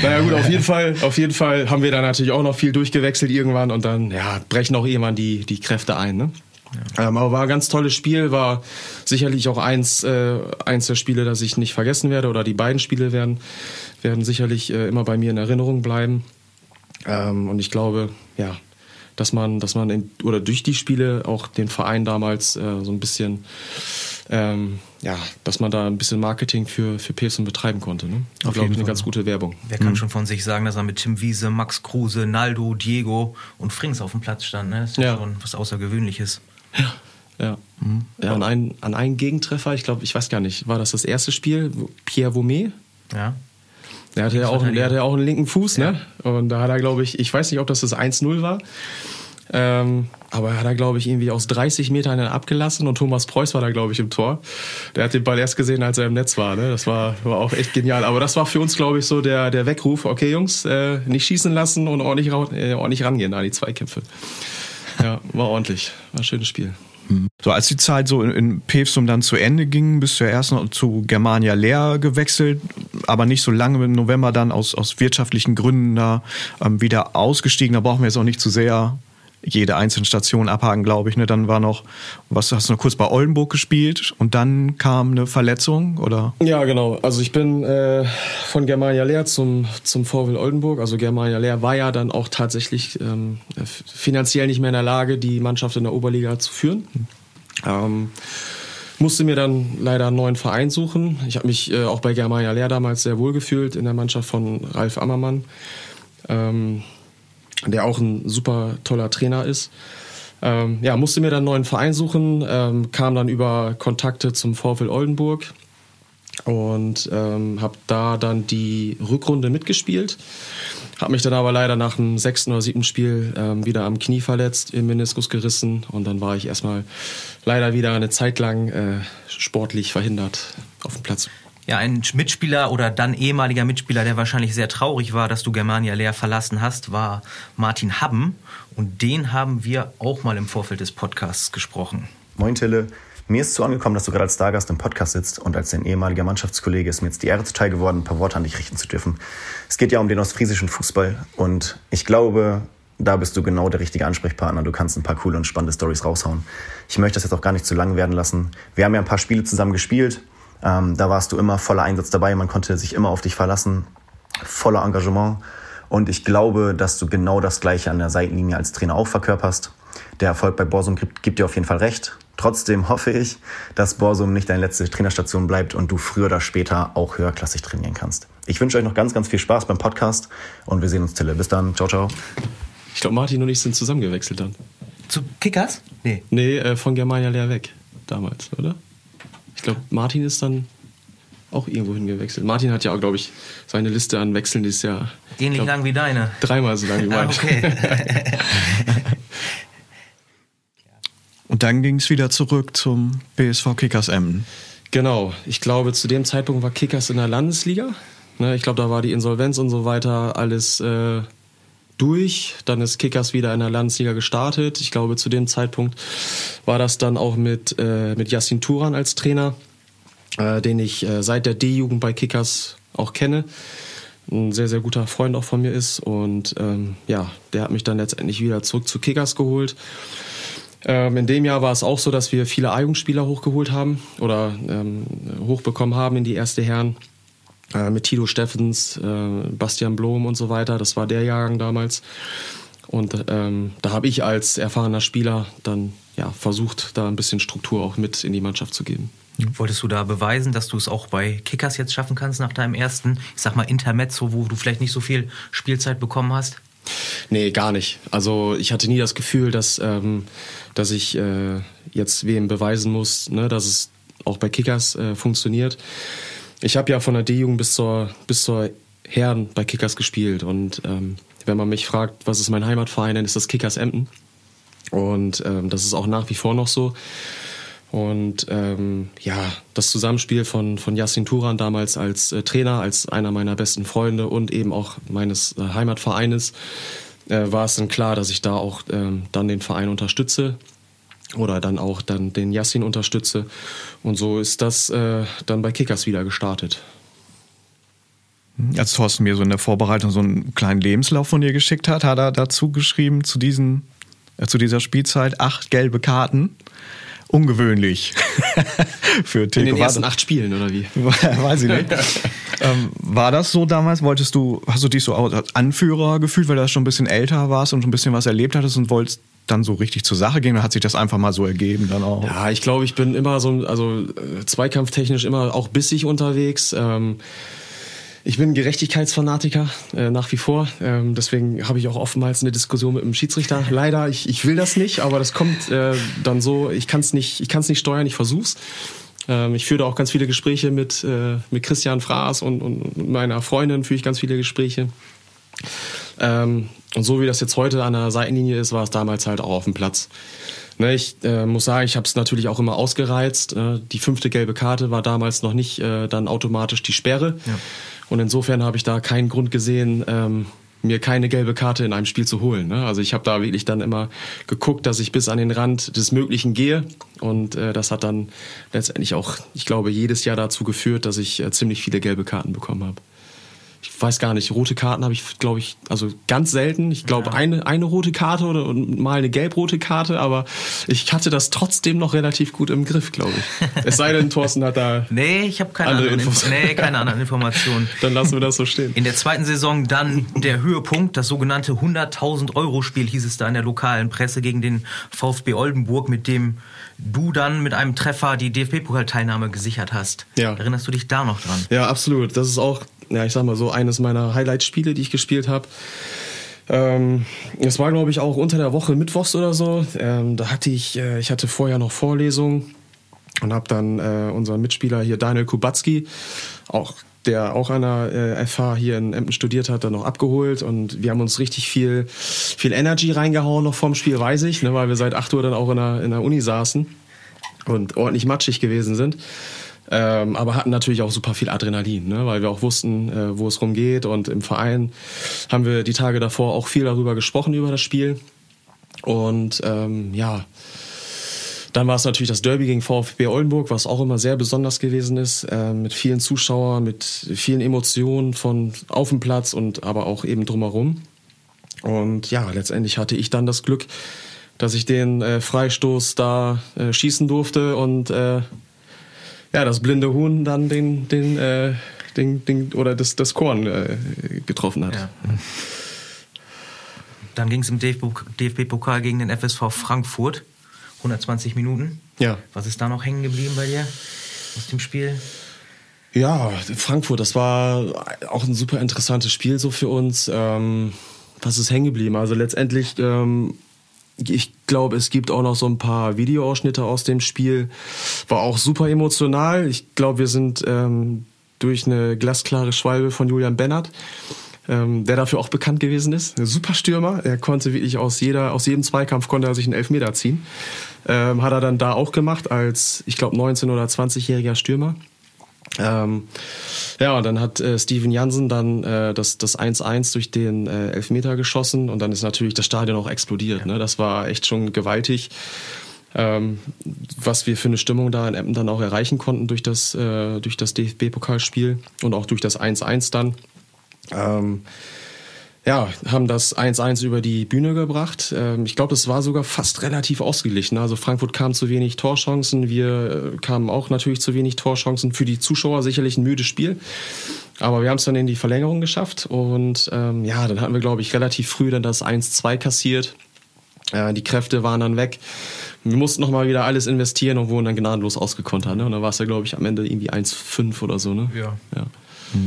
Naja gut, auf jeden Fall, auf jeden Fall haben wir da natürlich auch noch viel durchgewechselt irgendwann und dann ja, brechen auch irgendwann die, die Kräfte ein. Ne? Ähm, aber war ein ganz tolles Spiel, war sicherlich auch eins, äh, eins der Spiele, das ich nicht vergessen werde oder die beiden Spiele werden, werden sicherlich äh, immer bei mir in Erinnerung bleiben. Ähm, und ich glaube, ja, dass man, dass man in, oder durch die Spiele auch den Verein damals äh, so ein bisschen, ähm, ja, dass man da ein bisschen Marketing für, für Pilsen betreiben konnte. Ne? Auf glaube jeden ich, eine Fall. ganz gute Werbung. Wer kann schon von sich sagen, dass er mit Tim Wiese, Max Kruse, Naldo, Diego und Frings auf dem Platz stand? Ne? Das ist ja. Ja. schon was Außergewöhnliches. Ja. ja an, einen, an einen Gegentreffer, ich glaube, ich weiß gar nicht, war das das erste Spiel? Pierre Vaumet? Ja. Der hatte, ja auch, der hatte ja auch einen linken Fuß, ne? Und da hat er, glaube ich, ich weiß nicht, ob das das 1-0 war. Ähm, aber er hat er, glaube ich, irgendwie aus 30 Metern abgelassen und Thomas Preuß war da, glaube ich, im Tor. Der hat den Ball erst gesehen, als er im Netz war. Ne? Das war, war auch echt genial. Aber das war für uns, glaube ich, so der, der Weckruf. Okay, Jungs, äh, nicht schießen lassen und ordentlich, äh, ordentlich rangehen an die Zweikämpfe. Ja, war ordentlich. War ein schönes Spiel. So, als die Zeit so in, in Pevsum dann zu Ende ging, bist du ja erst noch zu Germania Leer gewechselt, aber nicht so lange im November dann aus, aus wirtschaftlichen Gründen da ähm, wieder ausgestiegen. Da brauchen wir jetzt auch nicht zu sehr jede einzelne Station abhaken, glaube ich. Ne? Dann war noch, was hast du noch kurz bei Oldenburg gespielt und dann kam eine Verletzung oder? Ja, genau. Also ich bin äh, von Germania Leer zum, zum VW Oldenburg. Also Germania Leer war ja dann auch tatsächlich ähm, finanziell nicht mehr in der Lage, die Mannschaft in der Oberliga zu führen. Ähm, musste mir dann leider einen neuen Verein suchen. Ich habe mich äh, auch bei Germania Leer damals sehr wohl gefühlt in der Mannschaft von Ralf Ammermann, ähm, der auch ein super toller Trainer ist. Ähm, ja, musste mir dann einen neuen Verein suchen, ähm, kam dann über Kontakte zum VfL Oldenburg und ähm, habe da dann die Rückrunde mitgespielt. Habe mich dann aber leider nach dem sechsten oder siebten Spiel ähm, wieder am Knie verletzt, im Meniskus gerissen und dann war ich erstmal leider wieder eine Zeit lang äh, sportlich verhindert auf dem Platz. Ja, ein Mitspieler oder dann ehemaliger Mitspieler, der wahrscheinlich sehr traurig war, dass du Germania leer verlassen hast, war Martin Habben. Und den haben wir auch mal im Vorfeld des Podcasts gesprochen. Moin Tille, mir ist zu angekommen, dass du gerade als Stargast im Podcast sitzt und als dein ehemaliger Mannschaftskollege ist mir jetzt die Ehre zuteil geworden, ein paar Worte an dich richten zu dürfen. Es geht ja um den ostfriesischen Fußball und ich glaube, da bist du genau der richtige Ansprechpartner. Du kannst ein paar coole und spannende Stories raushauen. Ich möchte das jetzt auch gar nicht zu lang werden lassen. Wir haben ja ein paar Spiele zusammen gespielt. Ähm, da warst du immer voller Einsatz dabei. Man konnte sich immer auf dich verlassen. Voller Engagement. Und ich glaube, dass du genau das Gleiche an der Seitenlinie als Trainer auch verkörperst. Der Erfolg bei Borsum gibt, gibt dir auf jeden Fall recht. Trotzdem hoffe ich, dass Borsum nicht deine letzte Trainerstation bleibt und du früher oder später auch höherklassig trainieren kannst. Ich wünsche euch noch ganz, ganz viel Spaß beim Podcast und wir sehen uns, Tille. Bis dann. Ciao, ciao. Ich glaube, Martin und ich sind zusammengewechselt dann. Zu Kickers? Nee. Nee, äh, von Germania leer weg. Damals, oder? Ich glaube, Martin ist dann auch irgendwo hingewechselt. Martin hat ja auch, glaube ich, seine Liste an Wechseln die ist ja. Ähnlich lang wie deine. Dreimal so lang wie *laughs* meine. okay. *laughs* Und dann ging es wieder zurück zum BSV Kickers Emmen. Genau. Ich glaube, zu dem Zeitpunkt war Kickers in der Landesliga. Ne, ich glaube, da war die Insolvenz und so weiter alles äh, durch. Dann ist Kickers wieder in der Landesliga gestartet. Ich glaube, zu dem Zeitpunkt war das dann auch mit, äh, mit Yassin Turan als Trainer, äh, den ich äh, seit der D-Jugend bei Kickers auch kenne. Ein sehr, sehr guter Freund auch von mir ist. Und ähm, ja, der hat mich dann letztendlich wieder zurück zu Kickers geholt. Ähm, in dem Jahr war es auch so, dass wir viele A-Jugendspieler hochgeholt haben oder ähm, hochbekommen haben in die erste Herren. Äh, mit Tito Steffens, äh, Bastian Blom und so weiter. Das war der Jahrgang damals. Und ähm, da habe ich als erfahrener Spieler dann ja, versucht, da ein bisschen Struktur auch mit in die Mannschaft zu geben. Wolltest du da beweisen, dass du es auch bei Kickers jetzt schaffen kannst nach deinem ersten, ich sag mal, Intermezzo, wo du vielleicht nicht so viel Spielzeit bekommen hast? Nee, gar nicht. Also ich hatte nie das Gefühl, dass, ähm, dass ich äh, jetzt wem beweisen muss, ne, dass es auch bei Kickers äh, funktioniert. Ich habe ja von der D-Jugend bis zur, bis zur Herren bei Kickers gespielt und ähm, wenn man mich fragt, was ist mein Heimatverein, dann ist das Kickers Emden. Und ähm, das ist auch nach wie vor noch so. Und ähm, ja, das Zusammenspiel von, von Yassin Turan damals als äh, Trainer, als einer meiner besten Freunde und eben auch meines äh, Heimatvereines, äh, war es dann klar, dass ich da auch ähm, dann den Verein unterstütze oder dann auch dann den Yassin unterstütze. Und so ist das äh, dann bei Kickers wieder gestartet. Als Thorsten mir so in der Vorbereitung so einen kleinen Lebenslauf von dir geschickt hat, hat er dazu geschrieben, zu, diesen, äh, zu dieser Spielzeit acht gelbe Karten ungewöhnlich *laughs* für Tilko. In den ersten acht Spielen, oder wie? *laughs* Weiß ich nicht. *laughs* ähm, war das so damals? Wolltest du, hast du dich so als Anführer gefühlt, weil du schon ein bisschen älter warst und ein bisschen was erlebt hattest und wolltest dann so richtig zur Sache gehen oder hat sich das einfach mal so ergeben dann auch? Ja, ich glaube, ich bin immer so, also äh, zweikampftechnisch immer auch bissig unterwegs. Ähm, ich bin Gerechtigkeitsfanatiker äh, nach wie vor. Ähm, deswegen habe ich auch oftmals eine Diskussion mit dem Schiedsrichter. Leider, ich, ich will das nicht, aber das kommt äh, dann so. Ich kann es nicht, ich kann es nicht steuern. Ich versuch's. Ähm, ich führe auch ganz viele Gespräche mit äh, mit Christian Fraß und, und meiner Freundin führe ich ganz viele Gespräche. Ähm, und so wie das jetzt heute an der Seitenlinie ist, war es damals halt auch auf dem Platz. Ne, ich äh, muss sagen, ich habe es natürlich auch immer ausgereizt. Äh, die fünfte gelbe Karte war damals noch nicht äh, dann automatisch die Sperre. Ja. Und insofern habe ich da keinen Grund gesehen, ähm, mir keine gelbe Karte in einem Spiel zu holen. Ne? Also ich habe da wirklich dann immer geguckt, dass ich bis an den Rand des Möglichen gehe. Und äh, das hat dann letztendlich auch, ich glaube, jedes Jahr dazu geführt, dass ich äh, ziemlich viele gelbe Karten bekommen habe ich weiß gar nicht, rote Karten habe ich, glaube ich, also ganz selten. Ich glaube, ja. eine, eine rote Karte oder mal eine gelb-rote Karte, aber ich hatte das trotzdem noch relativ gut im Griff, glaube ich. Es sei denn, Thorsten hat da. *laughs* nee, ich habe keine, andere Infos. nee, keine anderen Informationen. *laughs* dann lassen wir das so stehen. In der zweiten Saison dann der Höhepunkt, das sogenannte 100.000 Euro Spiel hieß es da in der lokalen Presse gegen den VfB Oldenburg, mit dem du dann mit einem Treffer die DFB-Pokalteilnahme gesichert hast. Ja. Erinnerst du dich da noch dran? Ja, absolut. Das ist auch ja, ich sag mal so, eines meiner Highlight-Spiele, die ich gespielt habe. Ähm, es war, glaube ich, auch unter der Woche Mittwochs oder so. Ähm, da hatte ich, äh, ich hatte vorher noch Vorlesungen und habe dann äh, unseren Mitspieler hier Daniel Kubacki, auch der auch an der äh, FH hier in Emden studiert hat, dann noch abgeholt und wir haben uns richtig viel viel Energy reingehauen noch vorm Spiel, weiß ich, ne, weil wir seit 8 Uhr dann auch in der, in der Uni saßen und ordentlich matschig gewesen sind. Ähm, aber hatten natürlich auch super viel Adrenalin, ne? weil wir auch wussten, äh, wo es rumgeht. Und im Verein haben wir die Tage davor auch viel darüber gesprochen, über das Spiel. Und ähm, ja, dann war es natürlich das Derby gegen VfB Oldenburg, was auch immer sehr besonders gewesen ist, äh, mit vielen Zuschauern, mit vielen Emotionen von auf dem Platz und aber auch eben drumherum. Und ja, letztendlich hatte ich dann das Glück, dass ich den äh, Freistoß da äh, schießen durfte und äh, ja, das blinde Huhn dann den, den, äh, den, den oder das, das Korn äh, getroffen hat. Ja. Dann ging es im DFB-Pokal gegen den FSV Frankfurt. 120 Minuten. Ja. Was ist da noch hängen geblieben bei dir aus dem Spiel? Ja, Frankfurt, das war auch ein super interessantes Spiel so für uns. Ähm, was ist hängen geblieben? Also letztendlich, ähm, ich glaube, es gibt auch noch so ein paar Videoausschnitte aus dem Spiel. War auch super emotional. Ich glaube, wir sind ähm, durch eine glasklare Schwalbe von Julian Bennert ähm, der dafür auch bekannt gewesen ist. Ein super Stürmer. Er konnte wirklich aus jeder, aus jedem Zweikampf konnte er sich einen Elfmeter ziehen. Ähm, hat er dann da auch gemacht als, ich glaube, 19- oder 20-jähriger Stürmer. Ähm, ja, und dann hat äh, Steven Jansen dann äh, das, das 1-1 durch den äh, Elfmeter geschossen und dann ist natürlich das Stadion auch explodiert. Ne? Das war echt schon gewaltig. Ähm, was wir für eine Stimmung da in Emden dann auch erreichen konnten durch das, äh, durch das DFB-Pokalspiel und auch durch das 1-1 dann. Ähm, ja, haben das 1-1 über die Bühne gebracht. Ähm, ich glaube, es war sogar fast relativ ausgeglichen. Also Frankfurt kam zu wenig Torchancen, wir äh, kamen auch natürlich zu wenig Torchancen. Für die Zuschauer sicherlich ein müdes Spiel. Aber wir haben es dann in die Verlängerung geschafft und ähm, ja, dann hatten wir, glaube ich, relativ früh dann das 1-2 kassiert. Äh, die Kräfte waren dann weg. Wir mussten nochmal wieder alles investieren und wurden dann gnadenlos ausgekontert. Ne? Und dann war es ja, glaube ich, am Ende irgendwie 1-5 oder so. Ne? Ja. ja.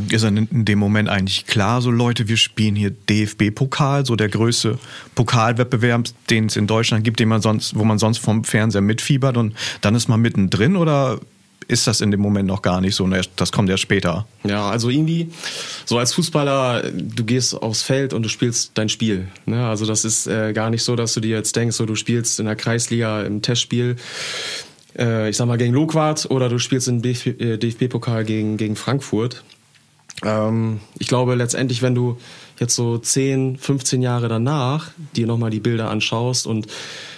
Ist dann in dem Moment eigentlich klar, so Leute, wir spielen hier DFB-Pokal, so der größte Pokalwettbewerb, den es in Deutschland gibt, den man sonst, wo man sonst vom Fernseher mitfiebert und dann ist man mittendrin oder ist das in dem Moment noch gar nicht so? Das kommt erst später. Ja, also irgendwie, so als Fußballer, du gehst aufs Feld und du spielst dein Spiel. Ne? Also das ist äh, gar nicht so, dass du dir jetzt denkst, so du spielst in der Kreisliga im Testspiel äh, ich sag mal, gegen Lokwart oder du spielst im DFB-Pokal gegen, gegen Frankfurt. Ähm, ich glaube letztendlich, wenn du jetzt so 10, 15 Jahre danach dir nochmal die Bilder anschaust und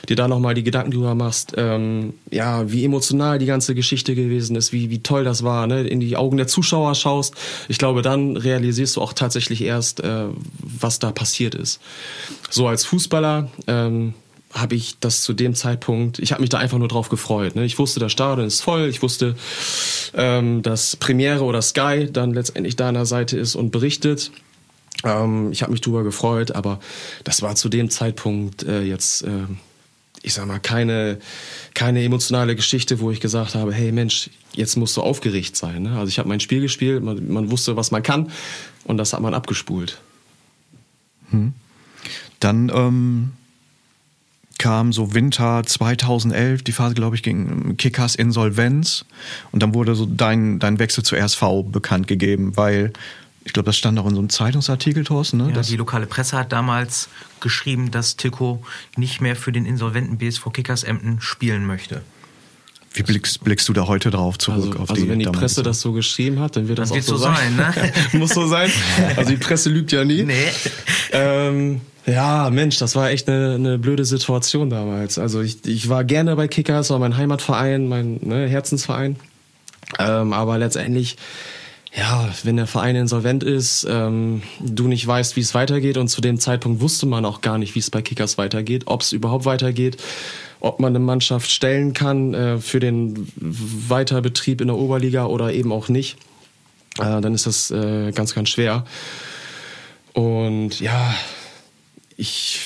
dir da nochmal die Gedanken drüber machst, ähm, ja, wie emotional die ganze Geschichte gewesen ist, wie, wie toll das war, ne? in die Augen der Zuschauer schaust, ich glaube, dann realisierst du auch tatsächlich erst, äh, was da passiert ist. So als Fußballer, ähm, habe ich das zu dem Zeitpunkt, ich habe mich da einfach nur drauf gefreut. Ne? Ich wusste, das Stadion ist voll, ich wusste, ähm, dass Premiere oder Sky dann letztendlich da an der Seite ist und berichtet. Ähm, ich habe mich drüber gefreut, aber das war zu dem Zeitpunkt äh, jetzt, äh, ich sag mal, keine, keine emotionale Geschichte, wo ich gesagt habe, hey Mensch, jetzt musst du aufgeregt sein. Ne? Also ich habe mein Spiel gespielt, man, man, wusste, was man kann und das hat man abgespult. Hm. Dann ähm kam so Winter 2011, die Phase, glaube ich, gegen Kickers Insolvenz. Und dann wurde so dein, dein Wechsel zur RSV bekannt gegeben, weil ich glaube, das stand auch in so einem Zeitungsartikel, Thorsten. Ne? Ja, die lokale Presse hat damals geschrieben, dass Tilko nicht mehr für den insolventen BSV Kickers Emden spielen möchte. Wie blickst, blickst du da heute drauf zurück? Also, also wenn die Presse das so geschrieben hat, dann wird das, das auch so sein. sein ne? *laughs* Muss so sein. *laughs* Also die Presse lügt ja nie. Nee. Ähm, ja, Mensch, das war echt eine, eine blöde Situation damals. Also ich, ich war gerne bei Kickers, war mein Heimatverein, mein ne, Herzensverein. Ähm, aber letztendlich, ja, wenn der Verein insolvent ist, ähm, du nicht weißt, wie es weitergeht und zu dem Zeitpunkt wusste man auch gar nicht, wie es bei Kickers weitergeht, ob es überhaupt weitergeht, ob man eine Mannschaft stellen kann äh, für den Weiterbetrieb in der Oberliga oder eben auch nicht, äh, dann ist das äh, ganz, ganz schwer. Und ja, ich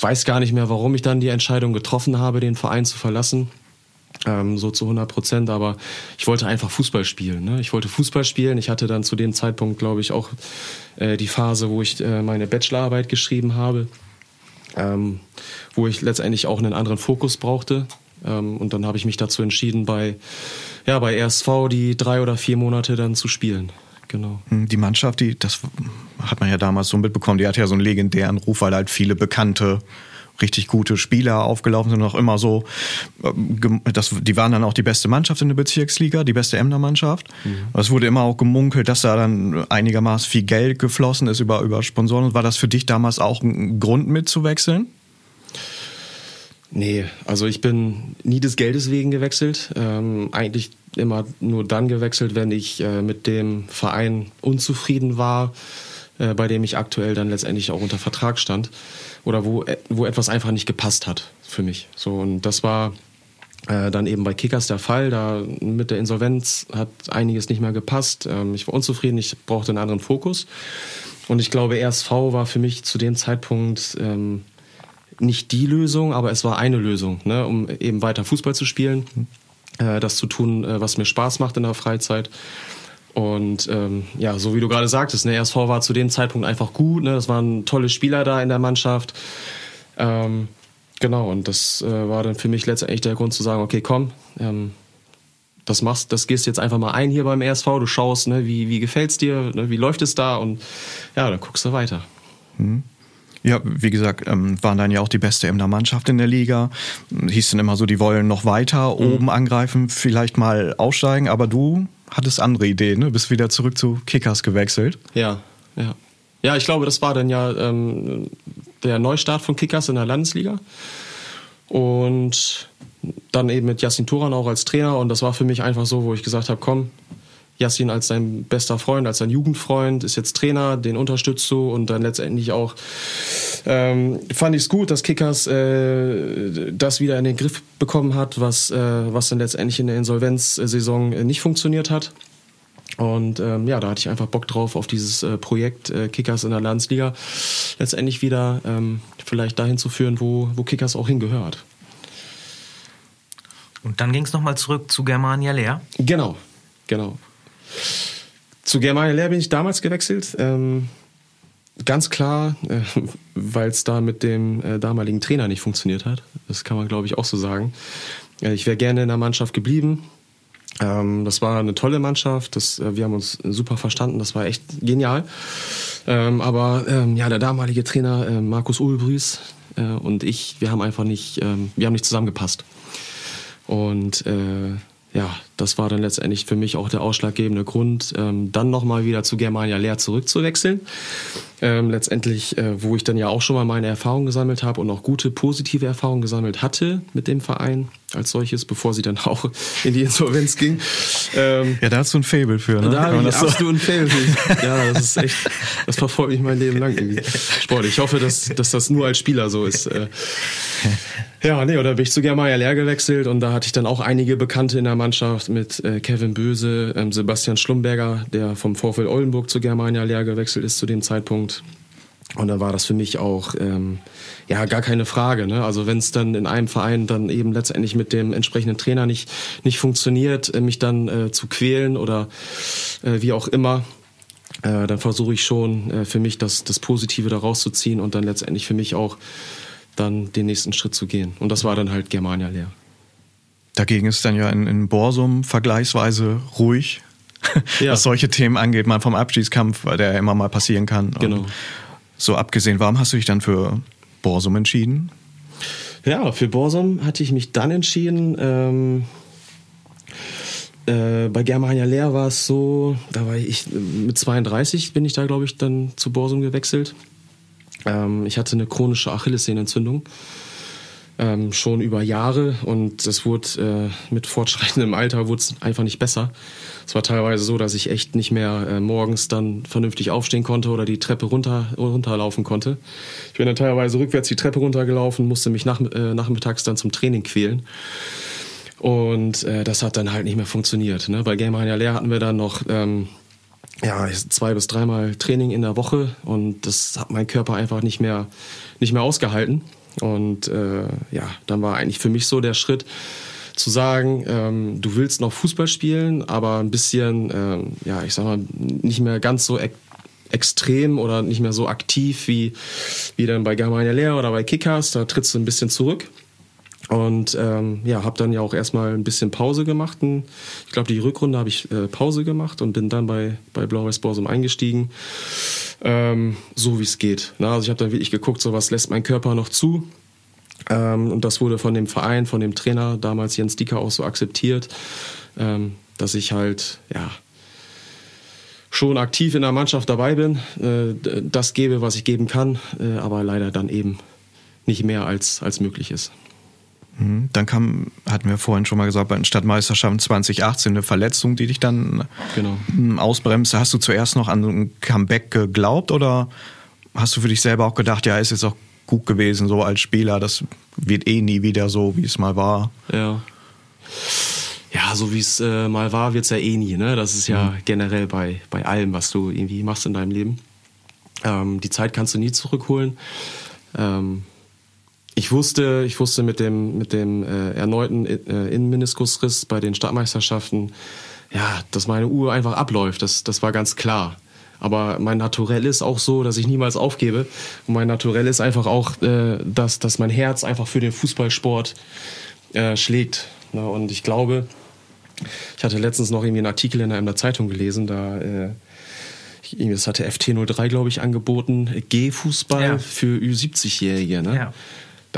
weiß gar nicht mehr, warum ich dann die Entscheidung getroffen habe, den Verein zu verlassen. Ähm, so zu 100 Prozent, aber ich wollte einfach Fußball spielen. Ne? Ich wollte Fußball spielen. Ich hatte dann zu dem Zeitpunkt, glaube ich, auch äh, die Phase, wo ich äh, meine Bachelorarbeit geschrieben habe, ähm, wo ich letztendlich auch einen anderen Fokus brauchte. Ähm, und dann habe ich mich dazu entschieden, bei, ja, bei RSV die drei oder vier Monate dann zu spielen. Genau. Hm, Die Mannschaft, die, das hat man ja damals so mitbekommen, die hat ja so einen legendären Ruf, weil halt viele bekannte, richtig gute Spieler aufgelaufen sind und auch immer so, ähm, das, die waren dann auch die beste Mannschaft in der Bezirksliga, die beste Emder Mannschaft. Es wurde immer auch gemunkelt, dass da dann einigermaßen viel Geld geflossen ist über, über Sponsoren. War das für dich damals auch ein Grund mitzuwechseln? Nee, also ich bin nie des Geldes wegen gewechselt. Ähm, eigentlich immer nur dann gewechselt, wenn ich äh, mit dem Verein unzufrieden war, äh, bei dem ich aktuell dann letztendlich auch unter Vertrag stand oder wo, äh, wo etwas einfach nicht gepasst hat für mich. So und das war äh, dann eben bei Kickers der Fall. Da mit der Insolvenz hat einiges nicht mehr gepasst. Ähm, ich war unzufrieden, ich brauchte einen anderen Fokus. Und ich glaube, RSV war für mich zu dem Zeitpunkt ähm, nicht die Lösung, aber es war eine Lösung, ne, um eben weiter Fußball zu spielen, äh, das zu tun, äh, was mir Spaß macht in der Freizeit. Und ähm, ja, so wie du gerade sagtest, ne, RSV war zu dem Zeitpunkt einfach gut, ne, es waren tolle Spieler da in der Mannschaft. Ähm, genau, und das äh, war dann für mich letztendlich der Grund zu sagen, okay, komm, ähm, das machst, das gehst jetzt einfach mal ein hier beim RSV, du schaust, ne, wie, wie gefällt's dir, ne, wie läuft es da und ja, dann guckst du weiter. Ja, wie gesagt, ähm, waren dann ja auch die beste Emder Mannschaft in der Liga. Hieß dann immer so, die wollen noch weiter oben angreifen, vielleicht mal aussteigen, aber du hattest andere Ideen, ne? Bist wieder zurück zu Kickers gewechselt. Ja, ja. Ja, ich glaube, das war dann ja ähm, der Neustart von Kickers in der Landesliga. Und dann eben mit Yassin Turan auch als Trainer. Und das war für mich einfach so, wo ich gesagt habe, komm, Yassin als dein bester Freund, als dein Jugendfreund, ist jetzt Trainer, den unterstützt du und dann letztendlich auch ähm, fand ich es gut, dass Kickers äh, das wieder in den Griff bekommen hat, was, äh, was dann letztendlich in der Insolvenzsaison äh, nicht funktioniert hat. Und ähm, ja, da hatte ich einfach Bock drauf auf dieses äh, Projekt äh, Kickers in der Landesliga letztendlich wieder ähm, vielleicht dahin zu führen, wo, wo Kickers auch hingehört. Und dann ging es nochmal zurück zu Germania Leer. Genau, genau. Zu Germania Lehr bin ich damals gewechselt. Ähm, ganz klar, äh, weil es da mit dem äh, damaligen Trainer nicht funktioniert hat. Das kann man, glaube ich, auch so sagen. Äh, ich wäre gerne in der Mannschaft geblieben. Ähm, das war eine tolle Mannschaft. Das, äh, wir haben uns super verstanden. Das war echt genial. Ähm, aber ähm, ja, der damalige Trainer äh, Markus Ulbrüß äh, und ich, wir haben einfach nicht, ähm, wir haben nicht zusammengepasst. Und äh, ja, das war dann letztendlich für mich auch der ausschlaggebende Grund, ähm, dann nochmal wieder zu Germania Lehr zurückzuwechseln. Ähm, letztendlich, äh, wo ich dann ja auch schon mal meine Erfahrungen gesammelt habe und auch gute positive Erfahrungen gesammelt hatte mit dem Verein als solches, bevor sie dann *laughs* auch in die Insolvenz ging. Ähm, Ja, da hast du ein Fable für, ne? da habe ich das so- absolut Fail. *laughs* Ja, das ist echt, das verfolgt mich mein Leben lang irgendwie. Sport. Ich hoffe, dass, dass das nur als Spieler so ist. Äh, Ja, nee, oder bin ich zu Germania Lehr gewechselt und da hatte ich dann auch einige Bekannte in der Mannschaft mit äh, Kevin Böse, ähm, Sebastian Schlumberger, der vom VfL Oldenburg zu Germania Lehr gewechselt ist zu dem Zeitpunkt. Und da war das für mich auch ähm, ja gar keine Frage. Ne? Also wenn es dann in einem Verein dann eben letztendlich mit dem entsprechenden Trainer nicht nicht funktioniert, äh, mich dann äh, zu quälen oder äh, wie auch immer, äh, dann versuche ich schon äh, für mich das das Positive da rauszuziehen und dann letztendlich für mich auch dann den nächsten Schritt zu gehen. Und das war dann halt Germania leer. Dagegen ist dann ja in, in Borsum vergleichsweise ruhig, Ja. *laughs* was solche Themen angeht, mal vom Abstiegskampf, weil der ja immer mal passieren kann. Und Genau. So abgesehen, warum hast du dich dann für Borsum entschieden? Ja, für Borsum hatte ich mich dann entschieden. Ähm, äh, bei Germania Lehr war es so, da war ich mit 32 bin ich da, glaube ich, dann zu Borsum gewechselt. Ähm, ich hatte eine chronische Achillessehnenentzündung. Ähm, schon über Jahre und es wurde äh, mit fortschreitendem Alter wurde es einfach nicht besser. Es war teilweise so, dass ich echt nicht mehr äh, morgens dann vernünftig aufstehen konnte oder die Treppe runter, runterlaufen konnte. Ich bin dann teilweise rückwärts die Treppe runtergelaufen, musste mich nach, äh, nachmittags dann zum Training quälen. Und äh, das hat dann halt nicht mehr funktioniert. Ne? Bei Germania Lehr hatten wir dann noch ähm, ja, zwei bis dreimal Training in der Woche und das hat mein Körper einfach nicht mehr, nicht mehr ausgehalten. Und äh, ja, dann war eigentlich für mich so der Schritt zu sagen, ähm, du willst noch Fußball spielen, aber ein bisschen, ähm, ja, ich sag mal, nicht mehr ganz so ek extrem oder nicht mehr so aktiv wie, wie dann bei Germania Lehr oder bei Kickers. Da trittst du ein bisschen zurück. Und ähm, ja, habe dann ja auch erstmal ein bisschen Pause gemacht. Ich glaube, die Rückrunde habe ich äh, Pause gemacht und bin dann bei, bei Blau-Weiß Borsum eingestiegen, ähm, so wie es geht. Na, also ich habe dann wirklich geguckt, so was lässt mein Körper noch zu. Ähm, und das wurde von dem Verein, von dem Trainer, damals Jens Dieker, auch so akzeptiert, ähm, dass ich halt, ja, schon aktiv in der Mannschaft dabei bin, äh, das gebe, was ich geben kann, äh, aber leider dann eben nicht mehr als, als möglich ist. Mhm. Dann kam, hatten wir vorhin schon mal gesagt, bei den Stadtmeisterschaften 2018 eine Verletzung, die dich dann genau. Hm, ausbremste. Hast du zuerst noch an ein Comeback geglaubt oder hast du für dich selber auch gedacht, ja, ist jetzt auch gut gewesen, so als Spieler, das wird eh nie wieder so, wie es mal war? Ja. Ja, so wie es äh, mal war, wird es ja eh nie. Ne? Das ist ja mhm. generell bei, bei allem, was du irgendwie machst in deinem Leben. Ähm, die Zeit kannst du nie zurückholen. Ähm, ich wusste, ich wusste mit dem, mit dem äh, erneuten äh, Innenmeniskusriss bei den Stadtmeisterschaften, ja, dass meine Uhr einfach abläuft. Das, das war ganz klar. Aber mein Naturell ist auch so, dass ich niemals aufgebe. Und mein Naturell ist einfach auch, äh, dass, dass mein Herz einfach für den Fußballsport äh, schlägt. Na, und ich glaube, ich hatte letztens noch irgendwie einen Artikel in einer Zeitung gelesen, da äh, das hatte FT03, glaube ich, angeboten, G-Fußball ja. für Ü70-Jährige. Ne? Ja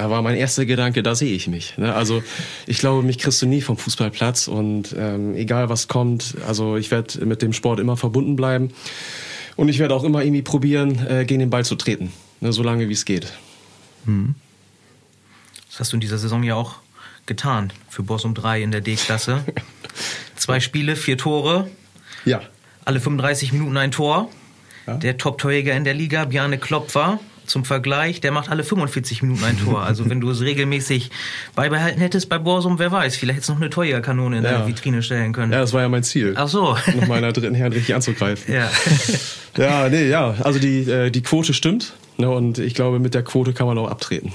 da war mein erster Gedanke, da sehe ich mich. Ne? Also ich glaube, mich kriegst du nie vom Fußballplatz und ähm, egal was kommt, also ich werde mit dem Sport immer verbunden bleiben und ich werde auch immer irgendwie probieren, äh, gegen den Ball zu treten, ne? so lange wie es geht. Hm. Das hast du in dieser Saison ja auch getan für Bossum 3 in der D-Klasse. *laughs* Zwei Spiele, vier Tore. Ja. Alle 35 Minuten ein Tor. Ja. Der Top-Torjäger in der Liga, Bjarne Klopfer, zum Vergleich, der macht alle 45 Minuten ein Tor. Also wenn du es regelmäßig beibehalten hättest bei Borsum, wer weiß, vielleicht hättest du noch eine Torjägerkanone in ja. deine Vitrine stellen können. Ja, das war ja mein Ziel. Ach so. Nochmal in der dritten Herren richtig anzugreifen. Ja. *laughs* ja, nee, ja. Also die, äh, die Quote stimmt. Ne, und ich glaube, mit der Quote kann man auch abtreten.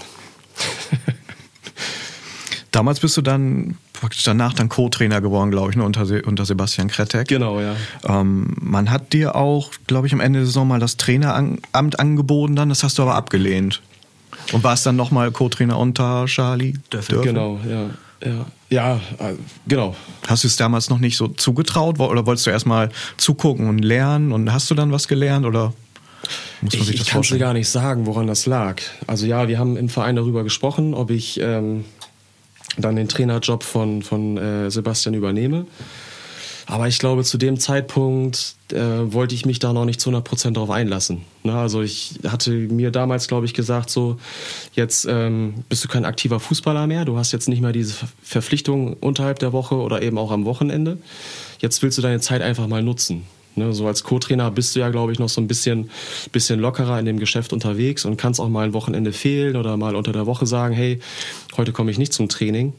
*laughs* Damals bist du dann praktisch danach dann Co-Trainer geworden, glaube ich, ne, unter, unter Sebastian Kretek. Genau, ja. Ähm, man hat dir auch, glaube ich, am Ende der Saison mal das Traineramt angeboten dann, das hast du aber abgelehnt. Und warst dann nochmal Co-Trainer unter Charlie Dörfel? Genau, ja. Ja, ja äh, genau. Hast du es damals noch nicht so zugetraut oder wolltest du erstmal zugucken und lernen und hast du dann was gelernt oder muss man ich, sich das ich kann dir gar nicht sagen, woran das lag. Also ja, wir haben im Verein darüber gesprochen, ob ich ähm, dann den Trainerjob von, von äh, Sebastian übernehme. Aber ich glaube, zu dem Zeitpunkt äh, wollte ich mich da noch nicht zu 100 Prozent drauf einlassen. Ne? Also ich hatte mir damals, glaube ich, gesagt, so, jetzt ähm, bist du kein aktiver Fußballer mehr, du hast jetzt nicht mehr diese Verpflichtung unterhalb der Woche oder eben auch am Wochenende. Jetzt willst du deine Zeit einfach mal nutzen. Ne, so als Co-Trainer bist du ja, glaube ich, noch so ein bisschen, bisschen lockerer in dem Geschäft unterwegs und kannst auch mal ein Wochenende fehlen oder mal unter der Woche sagen, hey, heute komme ich nicht zum Training.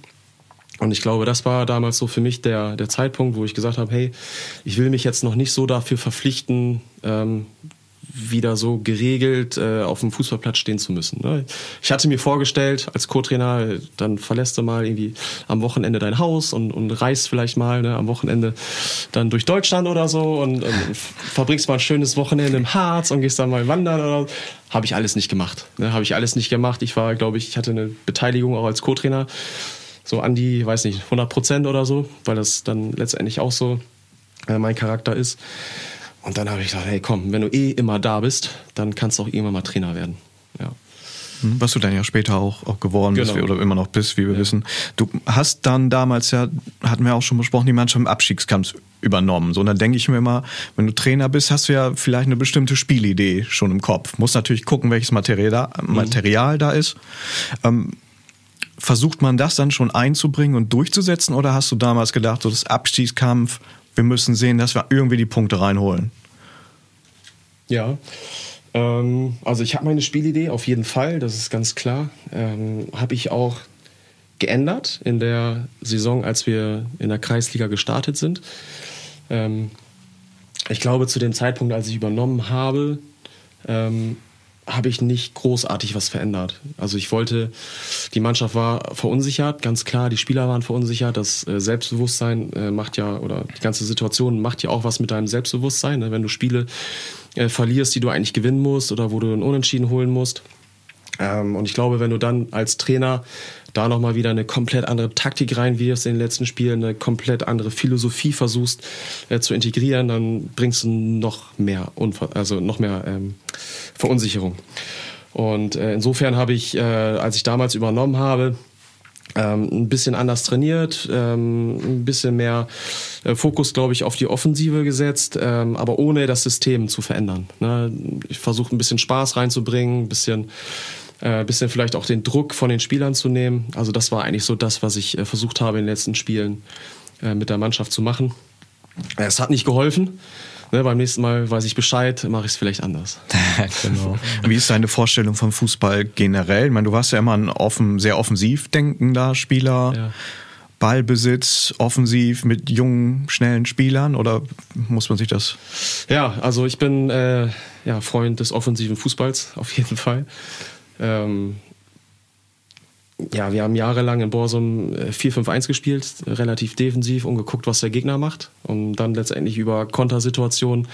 Und ich glaube, das war damals so für mich der, der Zeitpunkt, wo ich gesagt habe, hey, ich will mich jetzt noch nicht so dafür verpflichten, ähm, wieder so geregelt äh, auf dem Fußballplatz stehen zu müssen. Ne? Ich hatte mir vorgestellt, als Co-Trainer, dann verlässt du mal irgendwie am Wochenende dein Haus und, und reist vielleicht mal ne, am Wochenende dann durch Deutschland oder so und, und verbringst mal ein schönes Wochenende im Harz und gehst dann mal wandern oder habe ich alles nicht gemacht. Ne? Habe ich alles nicht gemacht. Ich war, glaube ich, ich hatte eine Beteiligung auch als Co-Trainer so an die, weiß nicht, 100 Prozent oder so, weil das dann letztendlich auch so äh, mein Charakter ist. Und dann habe ich gesagt, hey komm, wenn du eh immer da bist, dann kannst du auch irgendwann mal Trainer werden. Ja. Hm, was du dann ja später auch, auch geworden genau. bist oder immer noch bist, wie wir ja. wissen. Du hast dann damals ja, hatten wir auch schon besprochen, die Mannschaft im Abstiegskampf übernommen. So, und dann denke ich mir immer, wenn du Trainer bist, hast du ja vielleicht eine bestimmte Spielidee schon im Kopf. Muss natürlich gucken, welches Material da, mhm. Material da ist. Ähm, versucht man das dann schon einzubringen und durchzusetzen oder hast du damals gedacht, so das Abstiegskampf, wir müssen sehen, dass wir irgendwie die Punkte reinholen. Ja, ähm, also ich habe meine Spielidee auf jeden Fall, das ist ganz klar. Ähm, habe ich auch geändert in der Saison, als wir in der Kreisliga gestartet sind. Ähm, ich glaube, zu dem Zeitpunkt, als ich übernommen habe, ähm, habe ich nicht großartig was verändert. Also ich wollte, die Mannschaft war verunsichert, ganz klar, die Spieler waren verunsichert, das äh, Selbstbewusstsein äh, macht ja, oder die ganze Situation macht ja auch was mit deinem Selbstbewusstsein, ne? wenn du Spiele äh, verlierst, die du eigentlich gewinnen musst oder wo du einen Unentschieden holen musst. Ähm, und ich glaube, wenn du dann als Trainer da nochmal wieder eine komplett andere Taktik reinwirfst in den letzten Spielen, eine komplett andere Philosophie versuchst äh, zu integrieren, dann bringst du noch mehr, Unver also noch mehr ähm, Verunsicherung. Und äh, insofern habe ich, äh, als ich damals übernommen habe, ähm, ein bisschen anders trainiert, ähm, ein bisschen mehr äh, Fokus, glaube ich, auf die Offensive gesetzt, ähm, aber ohne das System zu verändern. Ne? Ich versuche ein bisschen Spaß reinzubringen, ein bisschen äh, bisschen vielleicht auch den Druck von den Spielern zu nehmen. Also das war eigentlich so das, was ich äh, versucht habe in den letzten Spielen äh, mit der Mannschaft zu machen. Es hat nicht geholfen. Ne, beim nächsten Mal weiß ich Bescheid, mache ich es vielleicht anders. *laughs* genau. Wie ist deine Vorstellung vom Fußball generell? Ich meine, du warst ja immer ein offen, sehr offensiv denkender Spieler. Ja. Ballbesitz, offensiv mit jungen, schnellen Spielern oder muss man sich das? Ja, also ich bin äh, ja, Freund des offensiven Fußballs auf jeden Fall. Ähm, ja, wir haben jahrelang in Borsum 4-5-1 äh, gespielt, relativ defensiv und geguckt, was der Gegner macht, um dann letztendlich über Kontersituationen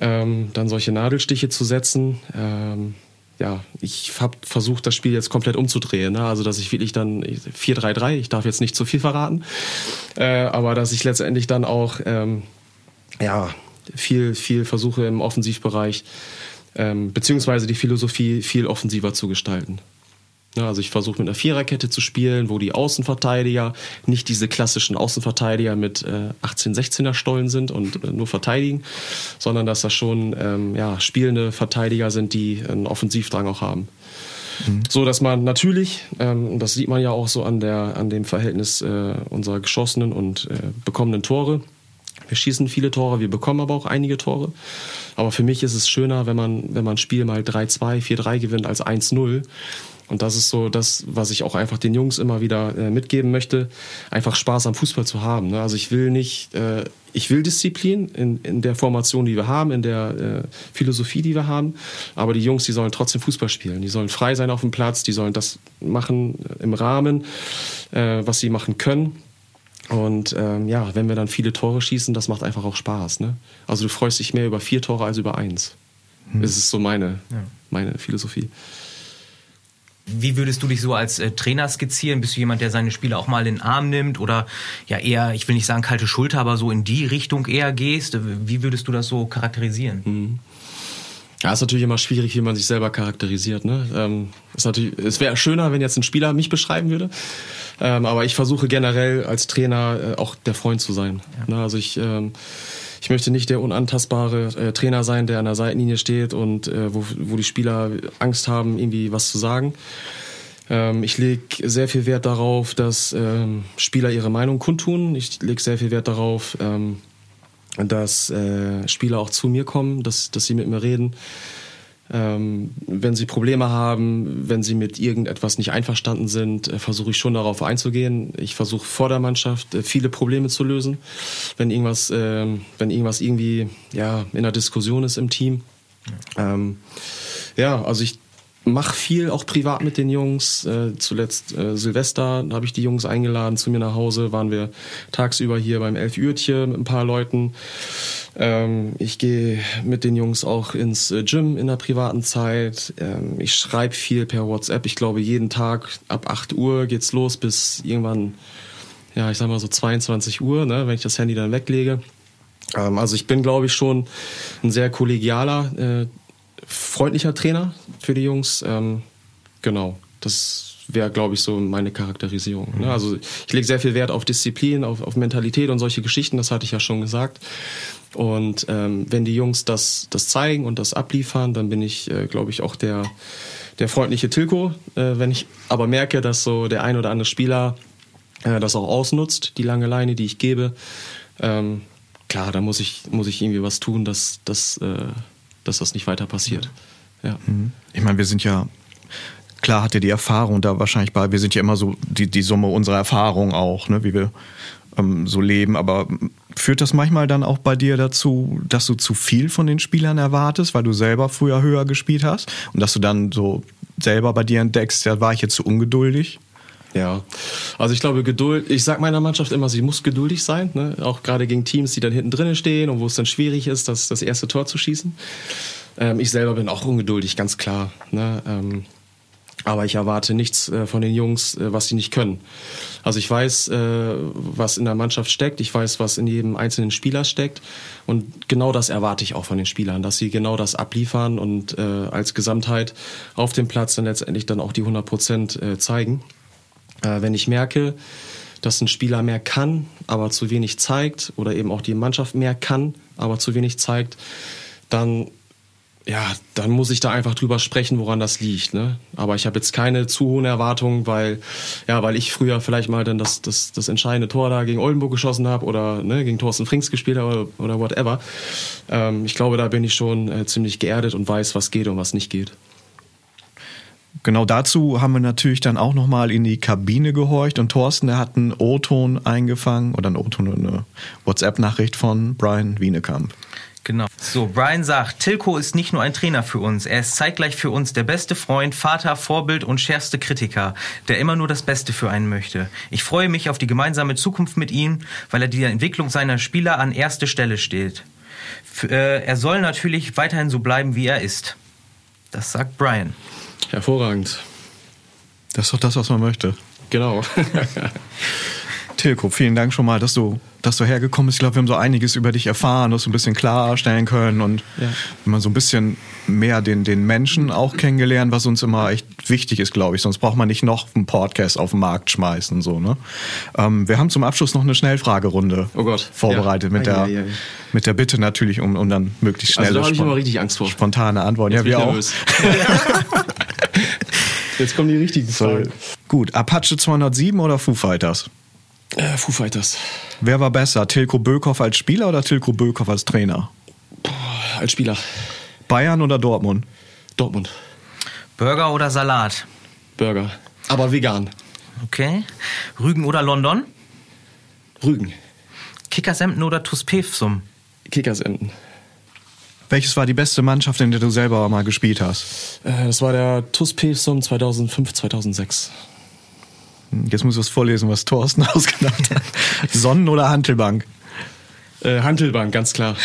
ähm, dann solche Nadelstiche zu setzen. Ähm, ja, ich habe versucht, das Spiel jetzt komplett umzudrehen. Ne? Also, dass ich wirklich dann 4-3-3, ich darf jetzt nicht zu viel verraten, äh, aber dass ich letztendlich dann auch ähm, ja, viel, viel versuche im Offensivbereich ähm, beziehungsweise die Philosophie viel offensiver zu gestalten. Ja, also ich versuche mit einer Viererkette zu spielen, wo die Außenverteidiger nicht diese klassischen Außenverteidiger mit äh, 18, 16er Stollen sind und äh, nur verteidigen, sondern dass das schon ähm, ja, spielende Verteidiger sind, die einen Offensivdrang auch haben. Mhm. So dass man natürlich, ähm, das sieht man ja auch so an, der, an dem Verhältnis äh, unserer geschossenen und äh, bekommenen Tore, wir schießen viele Tore, wir bekommen aber auch einige Tore. Aber für mich ist es schöner, wenn man, wenn man ein Spiel mal 3-2, 4-3 gewinnt als 1-0. Und das ist so das, was ich auch einfach den Jungs immer wieder äh, mitgeben möchte, einfach Spaß am Fußball zu haben. Ne? Also ich will nicht, äh, ich will Disziplin in, in der Formation, die wir haben, in der äh, Philosophie, die wir haben. Aber die Jungs, die sollen trotzdem Fußball spielen. Die sollen frei sein auf dem Platz, die sollen das machen im Rahmen, äh, was sie machen können. Und ähm, ja, wenn wir dann viele Tore schießen, das macht einfach auch Spaß. Ne? Also du freust dich mehr über vier Tore als über eins. Hm. Das ist so meine, ja. meine Philosophie. Wie würdest du dich so als äh, Trainer skizzieren? Bist du jemand, der seine Spieler auch mal in den Arm nimmt oder ja eher, ich will nicht sagen kalte Schulter, aber so in die Richtung eher gehst? Wie würdest du das so charakterisieren? Mhm. Ja, ist natürlich immer schwierig, wie man sich selber charakterisiert. Ne? Ähm, ist natürlich, es wäre schöner, wenn jetzt ein Spieler mich beschreiben würde. Ähm, aber ich versuche generell als Trainer äh, auch der Freund zu sein. Ja. Ne? Also ich, ähm, ich möchte nicht der unantastbare äh, Trainer sein, der an der Seitenlinie steht und äh, wo, wo die Spieler Angst haben, irgendwie was zu sagen. Ähm, ich lege sehr viel Wert darauf, dass ähm, Spieler ihre Meinung kundtun. Ich lege sehr viel Wert darauf, ähm, dass äh, Spieler auch zu mir kommen, dass, dass sie mit mir reden. Ähm, wenn sie Probleme haben, wenn sie mit irgendetwas nicht einverstanden sind, äh, versuche ich schon darauf einzugehen. Ich versuche vor der Mannschaft äh, viele Probleme zu lösen, wenn irgendwas, äh, wenn irgendwas irgendwie ja in der Diskussion ist im Team. Ja, ähm, ja also ich mache viel auch privat mit den Jungs. Äh, zuletzt äh, Silvester habe ich die Jungs eingeladen zu mir nach Hause. Waren wir tagsüber hier beim Elf Uhrtje mit ein paar Leuten. Ähm, ich gehe mit den Jungs auch ins äh, Gym in der privaten Zeit. Ähm, ich schreibe viel per WhatsApp. Ich glaube, jeden Tag ab 8 Uhr geht's los bis irgendwann, ja, ich sag mal so 22 Uhr, ne, wenn ich das Handy dann weglege. Ähm, also ich bin, glaube ich, schon ein sehr kollegialer äh, freundlicher Trainer für die Jungs. Ähm, genau, das wäre, glaube ich, so meine Charakterisierung. Ne? Also ich lege sehr viel Wert auf Disziplin, auf, auf Mentalität und solche Geschichten, das hatte ich ja schon gesagt. Und ähm, wenn die Jungs das, das zeigen und das abliefern, dann bin ich, äh, glaube ich, auch der, der freundliche Tilko. Äh, wenn ich aber merke, dass so der ein oder andere Spieler äh, das auch ausnutzt, die lange Leine, die ich gebe, ähm, klar, da muss ich, muss ich irgendwie was tun, dass, dass, äh, dass das nicht weiter passiert. Ja. Mhm. Ich meine, wir sind ja, klar hat ihr die Erfahrung da wahrscheinlich bei, wir sind ja immer so die, die Summe unserer Erfahrung auch, ne, wie wir ähm, so leben, aber führt das manchmal dann auch bei dir dazu, dass du zu viel von den Spielern erwartest, weil du selber früher höher gespielt hast und dass du dann so selber bei dir entdeckst, ja, war ich jetzt zu ungeduldig? Ja, also ich glaube, Geduld, ich sag meiner Mannschaft immer, sie muss geduldig sein, ne? auch gerade gegen Teams, die dann hinten drinnen stehen und wo es dann schwierig ist, das, das erste Tor zu schießen. Ähm, ich selber bin auch ungeduldig, ganz klar. Ne? Ähm, Aber ich erwarte nichts äh, von den Jungs, äh, was sie nicht können. Also ich weiß, äh, was in der Mannschaft steckt. Ich weiß, was in jedem einzelnen Spieler steckt. Und genau das erwarte ich auch von den Spielern, dass sie genau das abliefern und äh, als Gesamtheit auf dem Platz dann letztendlich dann auch die 100 Prozent äh, zeigen. Äh, wenn ich merke, dass ein Spieler mehr kann, aber zu wenig zeigt oder eben auch die Mannschaft mehr kann, aber zu wenig zeigt, dann ja, dann muss ich da einfach drüber sprechen, woran das liegt. Ne? Aber ich habe jetzt keine zu hohen Erwartungen, weil, ja, weil ich früher vielleicht mal dann das, das, das entscheidende Tor da gegen Oldenburg geschossen habe oder ne, gegen Thorsten Frings gespielt habe oder, oder whatever. Ähm, ich glaube, da bin ich schon äh, ziemlich geerdet und weiß, was geht und was nicht geht. Genau dazu haben wir natürlich dann auch nochmal in die Kabine gehorcht und Thorsten, der hat einen O-Ton eingefangen oder einen O-Ton eine WhatsApp-Nachricht von Brian Wienekamp. Genau. So, Brian sagt, Tilko ist nicht nur ein Trainer für uns, er ist zeitgleich für uns der beste Freund, Vater, Vorbild und schärfste Kritiker, der immer nur das Beste für einen möchte. Ich freue mich auf die gemeinsame Zukunft mit ihm, weil er die Entwicklung seiner Spieler an erste Stelle steht. Äh, er soll natürlich weiterhin so bleiben, wie er ist. Das sagt Brian. Hervorragend. Das ist doch das, was man möchte. Genau. *laughs* Tilko, vielen Dank schon mal, dass du, dass du hergekommen bist. Ich glaube, wir haben so einiges über dich erfahren, das ein bisschen klarstellen können und ja. immer so ein bisschen mehr den, den Menschen auch kennengelernt, was uns immer echt wichtig ist, glaube ich. Sonst braucht man nicht noch einen Podcast auf den Markt schmeißen. So, ne? Ähm, wir haben zum Abschluss noch eine Schnellfragerunde oh vorbereitet ja. mit, der, ja, mit der Bitte natürlich, um, um dann möglichst schnell also da ich immer richtig Angst vor. spontane Antworten. Jetzt ja, wir auch. *laughs* *laughs* Jetzt kommen die richtigen Fragen. Gut, Apache 207 oder Foo Fighters? Äh, Foo Fighters. Wer war besser, Tilko Bökhoff als Spieler oder Tilko Bökhoff als Trainer? Boah, als Spieler. Bayern oder Dortmund? Dortmund. Burger oder Salat? Burger. Aber vegan. Okay. Rügen oder London? Rügen. Kickersemden oder Tuspevsum? Kickersemden. Welches war die beste Mannschaft, in der du selber mal gespielt hast? Äh, das war der TuS Pilsum 2005, 2006. Jetzt muss ich was vorlesen, was Thorsten *laughs* ausgedacht hat. Sonnen- oder Hantelbank? Äh, Hantelbank, ganz klar.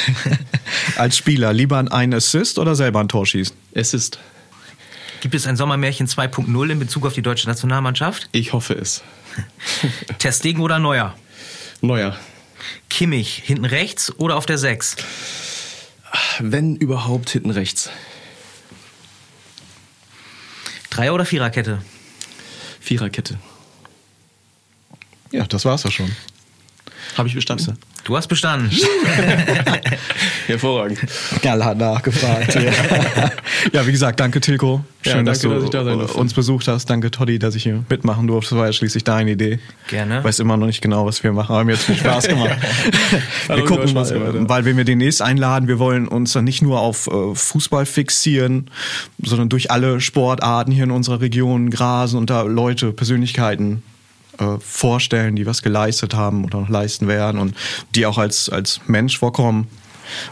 *laughs* Als Spieler lieber ein Assist oder selber ein Tor schießen? Assist. Gibt es ein Sommermärchen 2.0 in Bezug auf die deutsche Nationalmannschaft? Ich hoffe es. *laughs* Testegen oder Neuer? Neuer. Kimmich, hinten rechts oder auf der 6? Wenn überhaupt hinten rechts. Dreier- oder Viererkette? Viererkette. Ja, das war's ja schon. Habe ich bestanden? Du hast bestanden. *laughs* Hervorragend. Gall hat nachgefragt. ja. ja, wie gesagt, danke Tilko. Schön, ja, danke, dass du dass da uns besucht hast. Danke Toddy, dass ich hier mitmachen durfte. Das war ja schließlich deine Idee. Gerne. Ich weiß immer noch nicht genau, was wir machen, aber mir hat viel Spaß gemacht. *laughs* wir gucken Spaß gemacht, ja. weil wenn wir demnächst einladen, wir wollen uns dann nicht nur auf äh, Fußball fixieren, sondern durch alle Sportarten hier in unserer Region grasen und da Leute, Persönlichkeiten äh, vorstellen, die was geleistet haben oder noch leisten werden und die auch als, als Mensch vorkommen.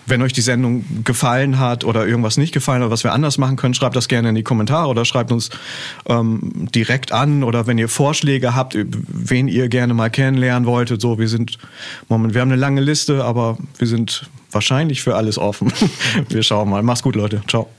Wenn euch die Sendung gefallen hat oder irgendwas nicht gefallen hat, was wir anders machen können, schreibt das gerne in die Kommentare oder schreibt uns ähm, direkt an oder wenn ihr Vorschläge habt, wen ihr gerne mal kennenlernen wolltet. So, wir sind moment, wir haben eine lange Liste, aber wir sind wahrscheinlich für alles offen. *laughs* wir schauen mal. Mach's gut, Leute. Ciao.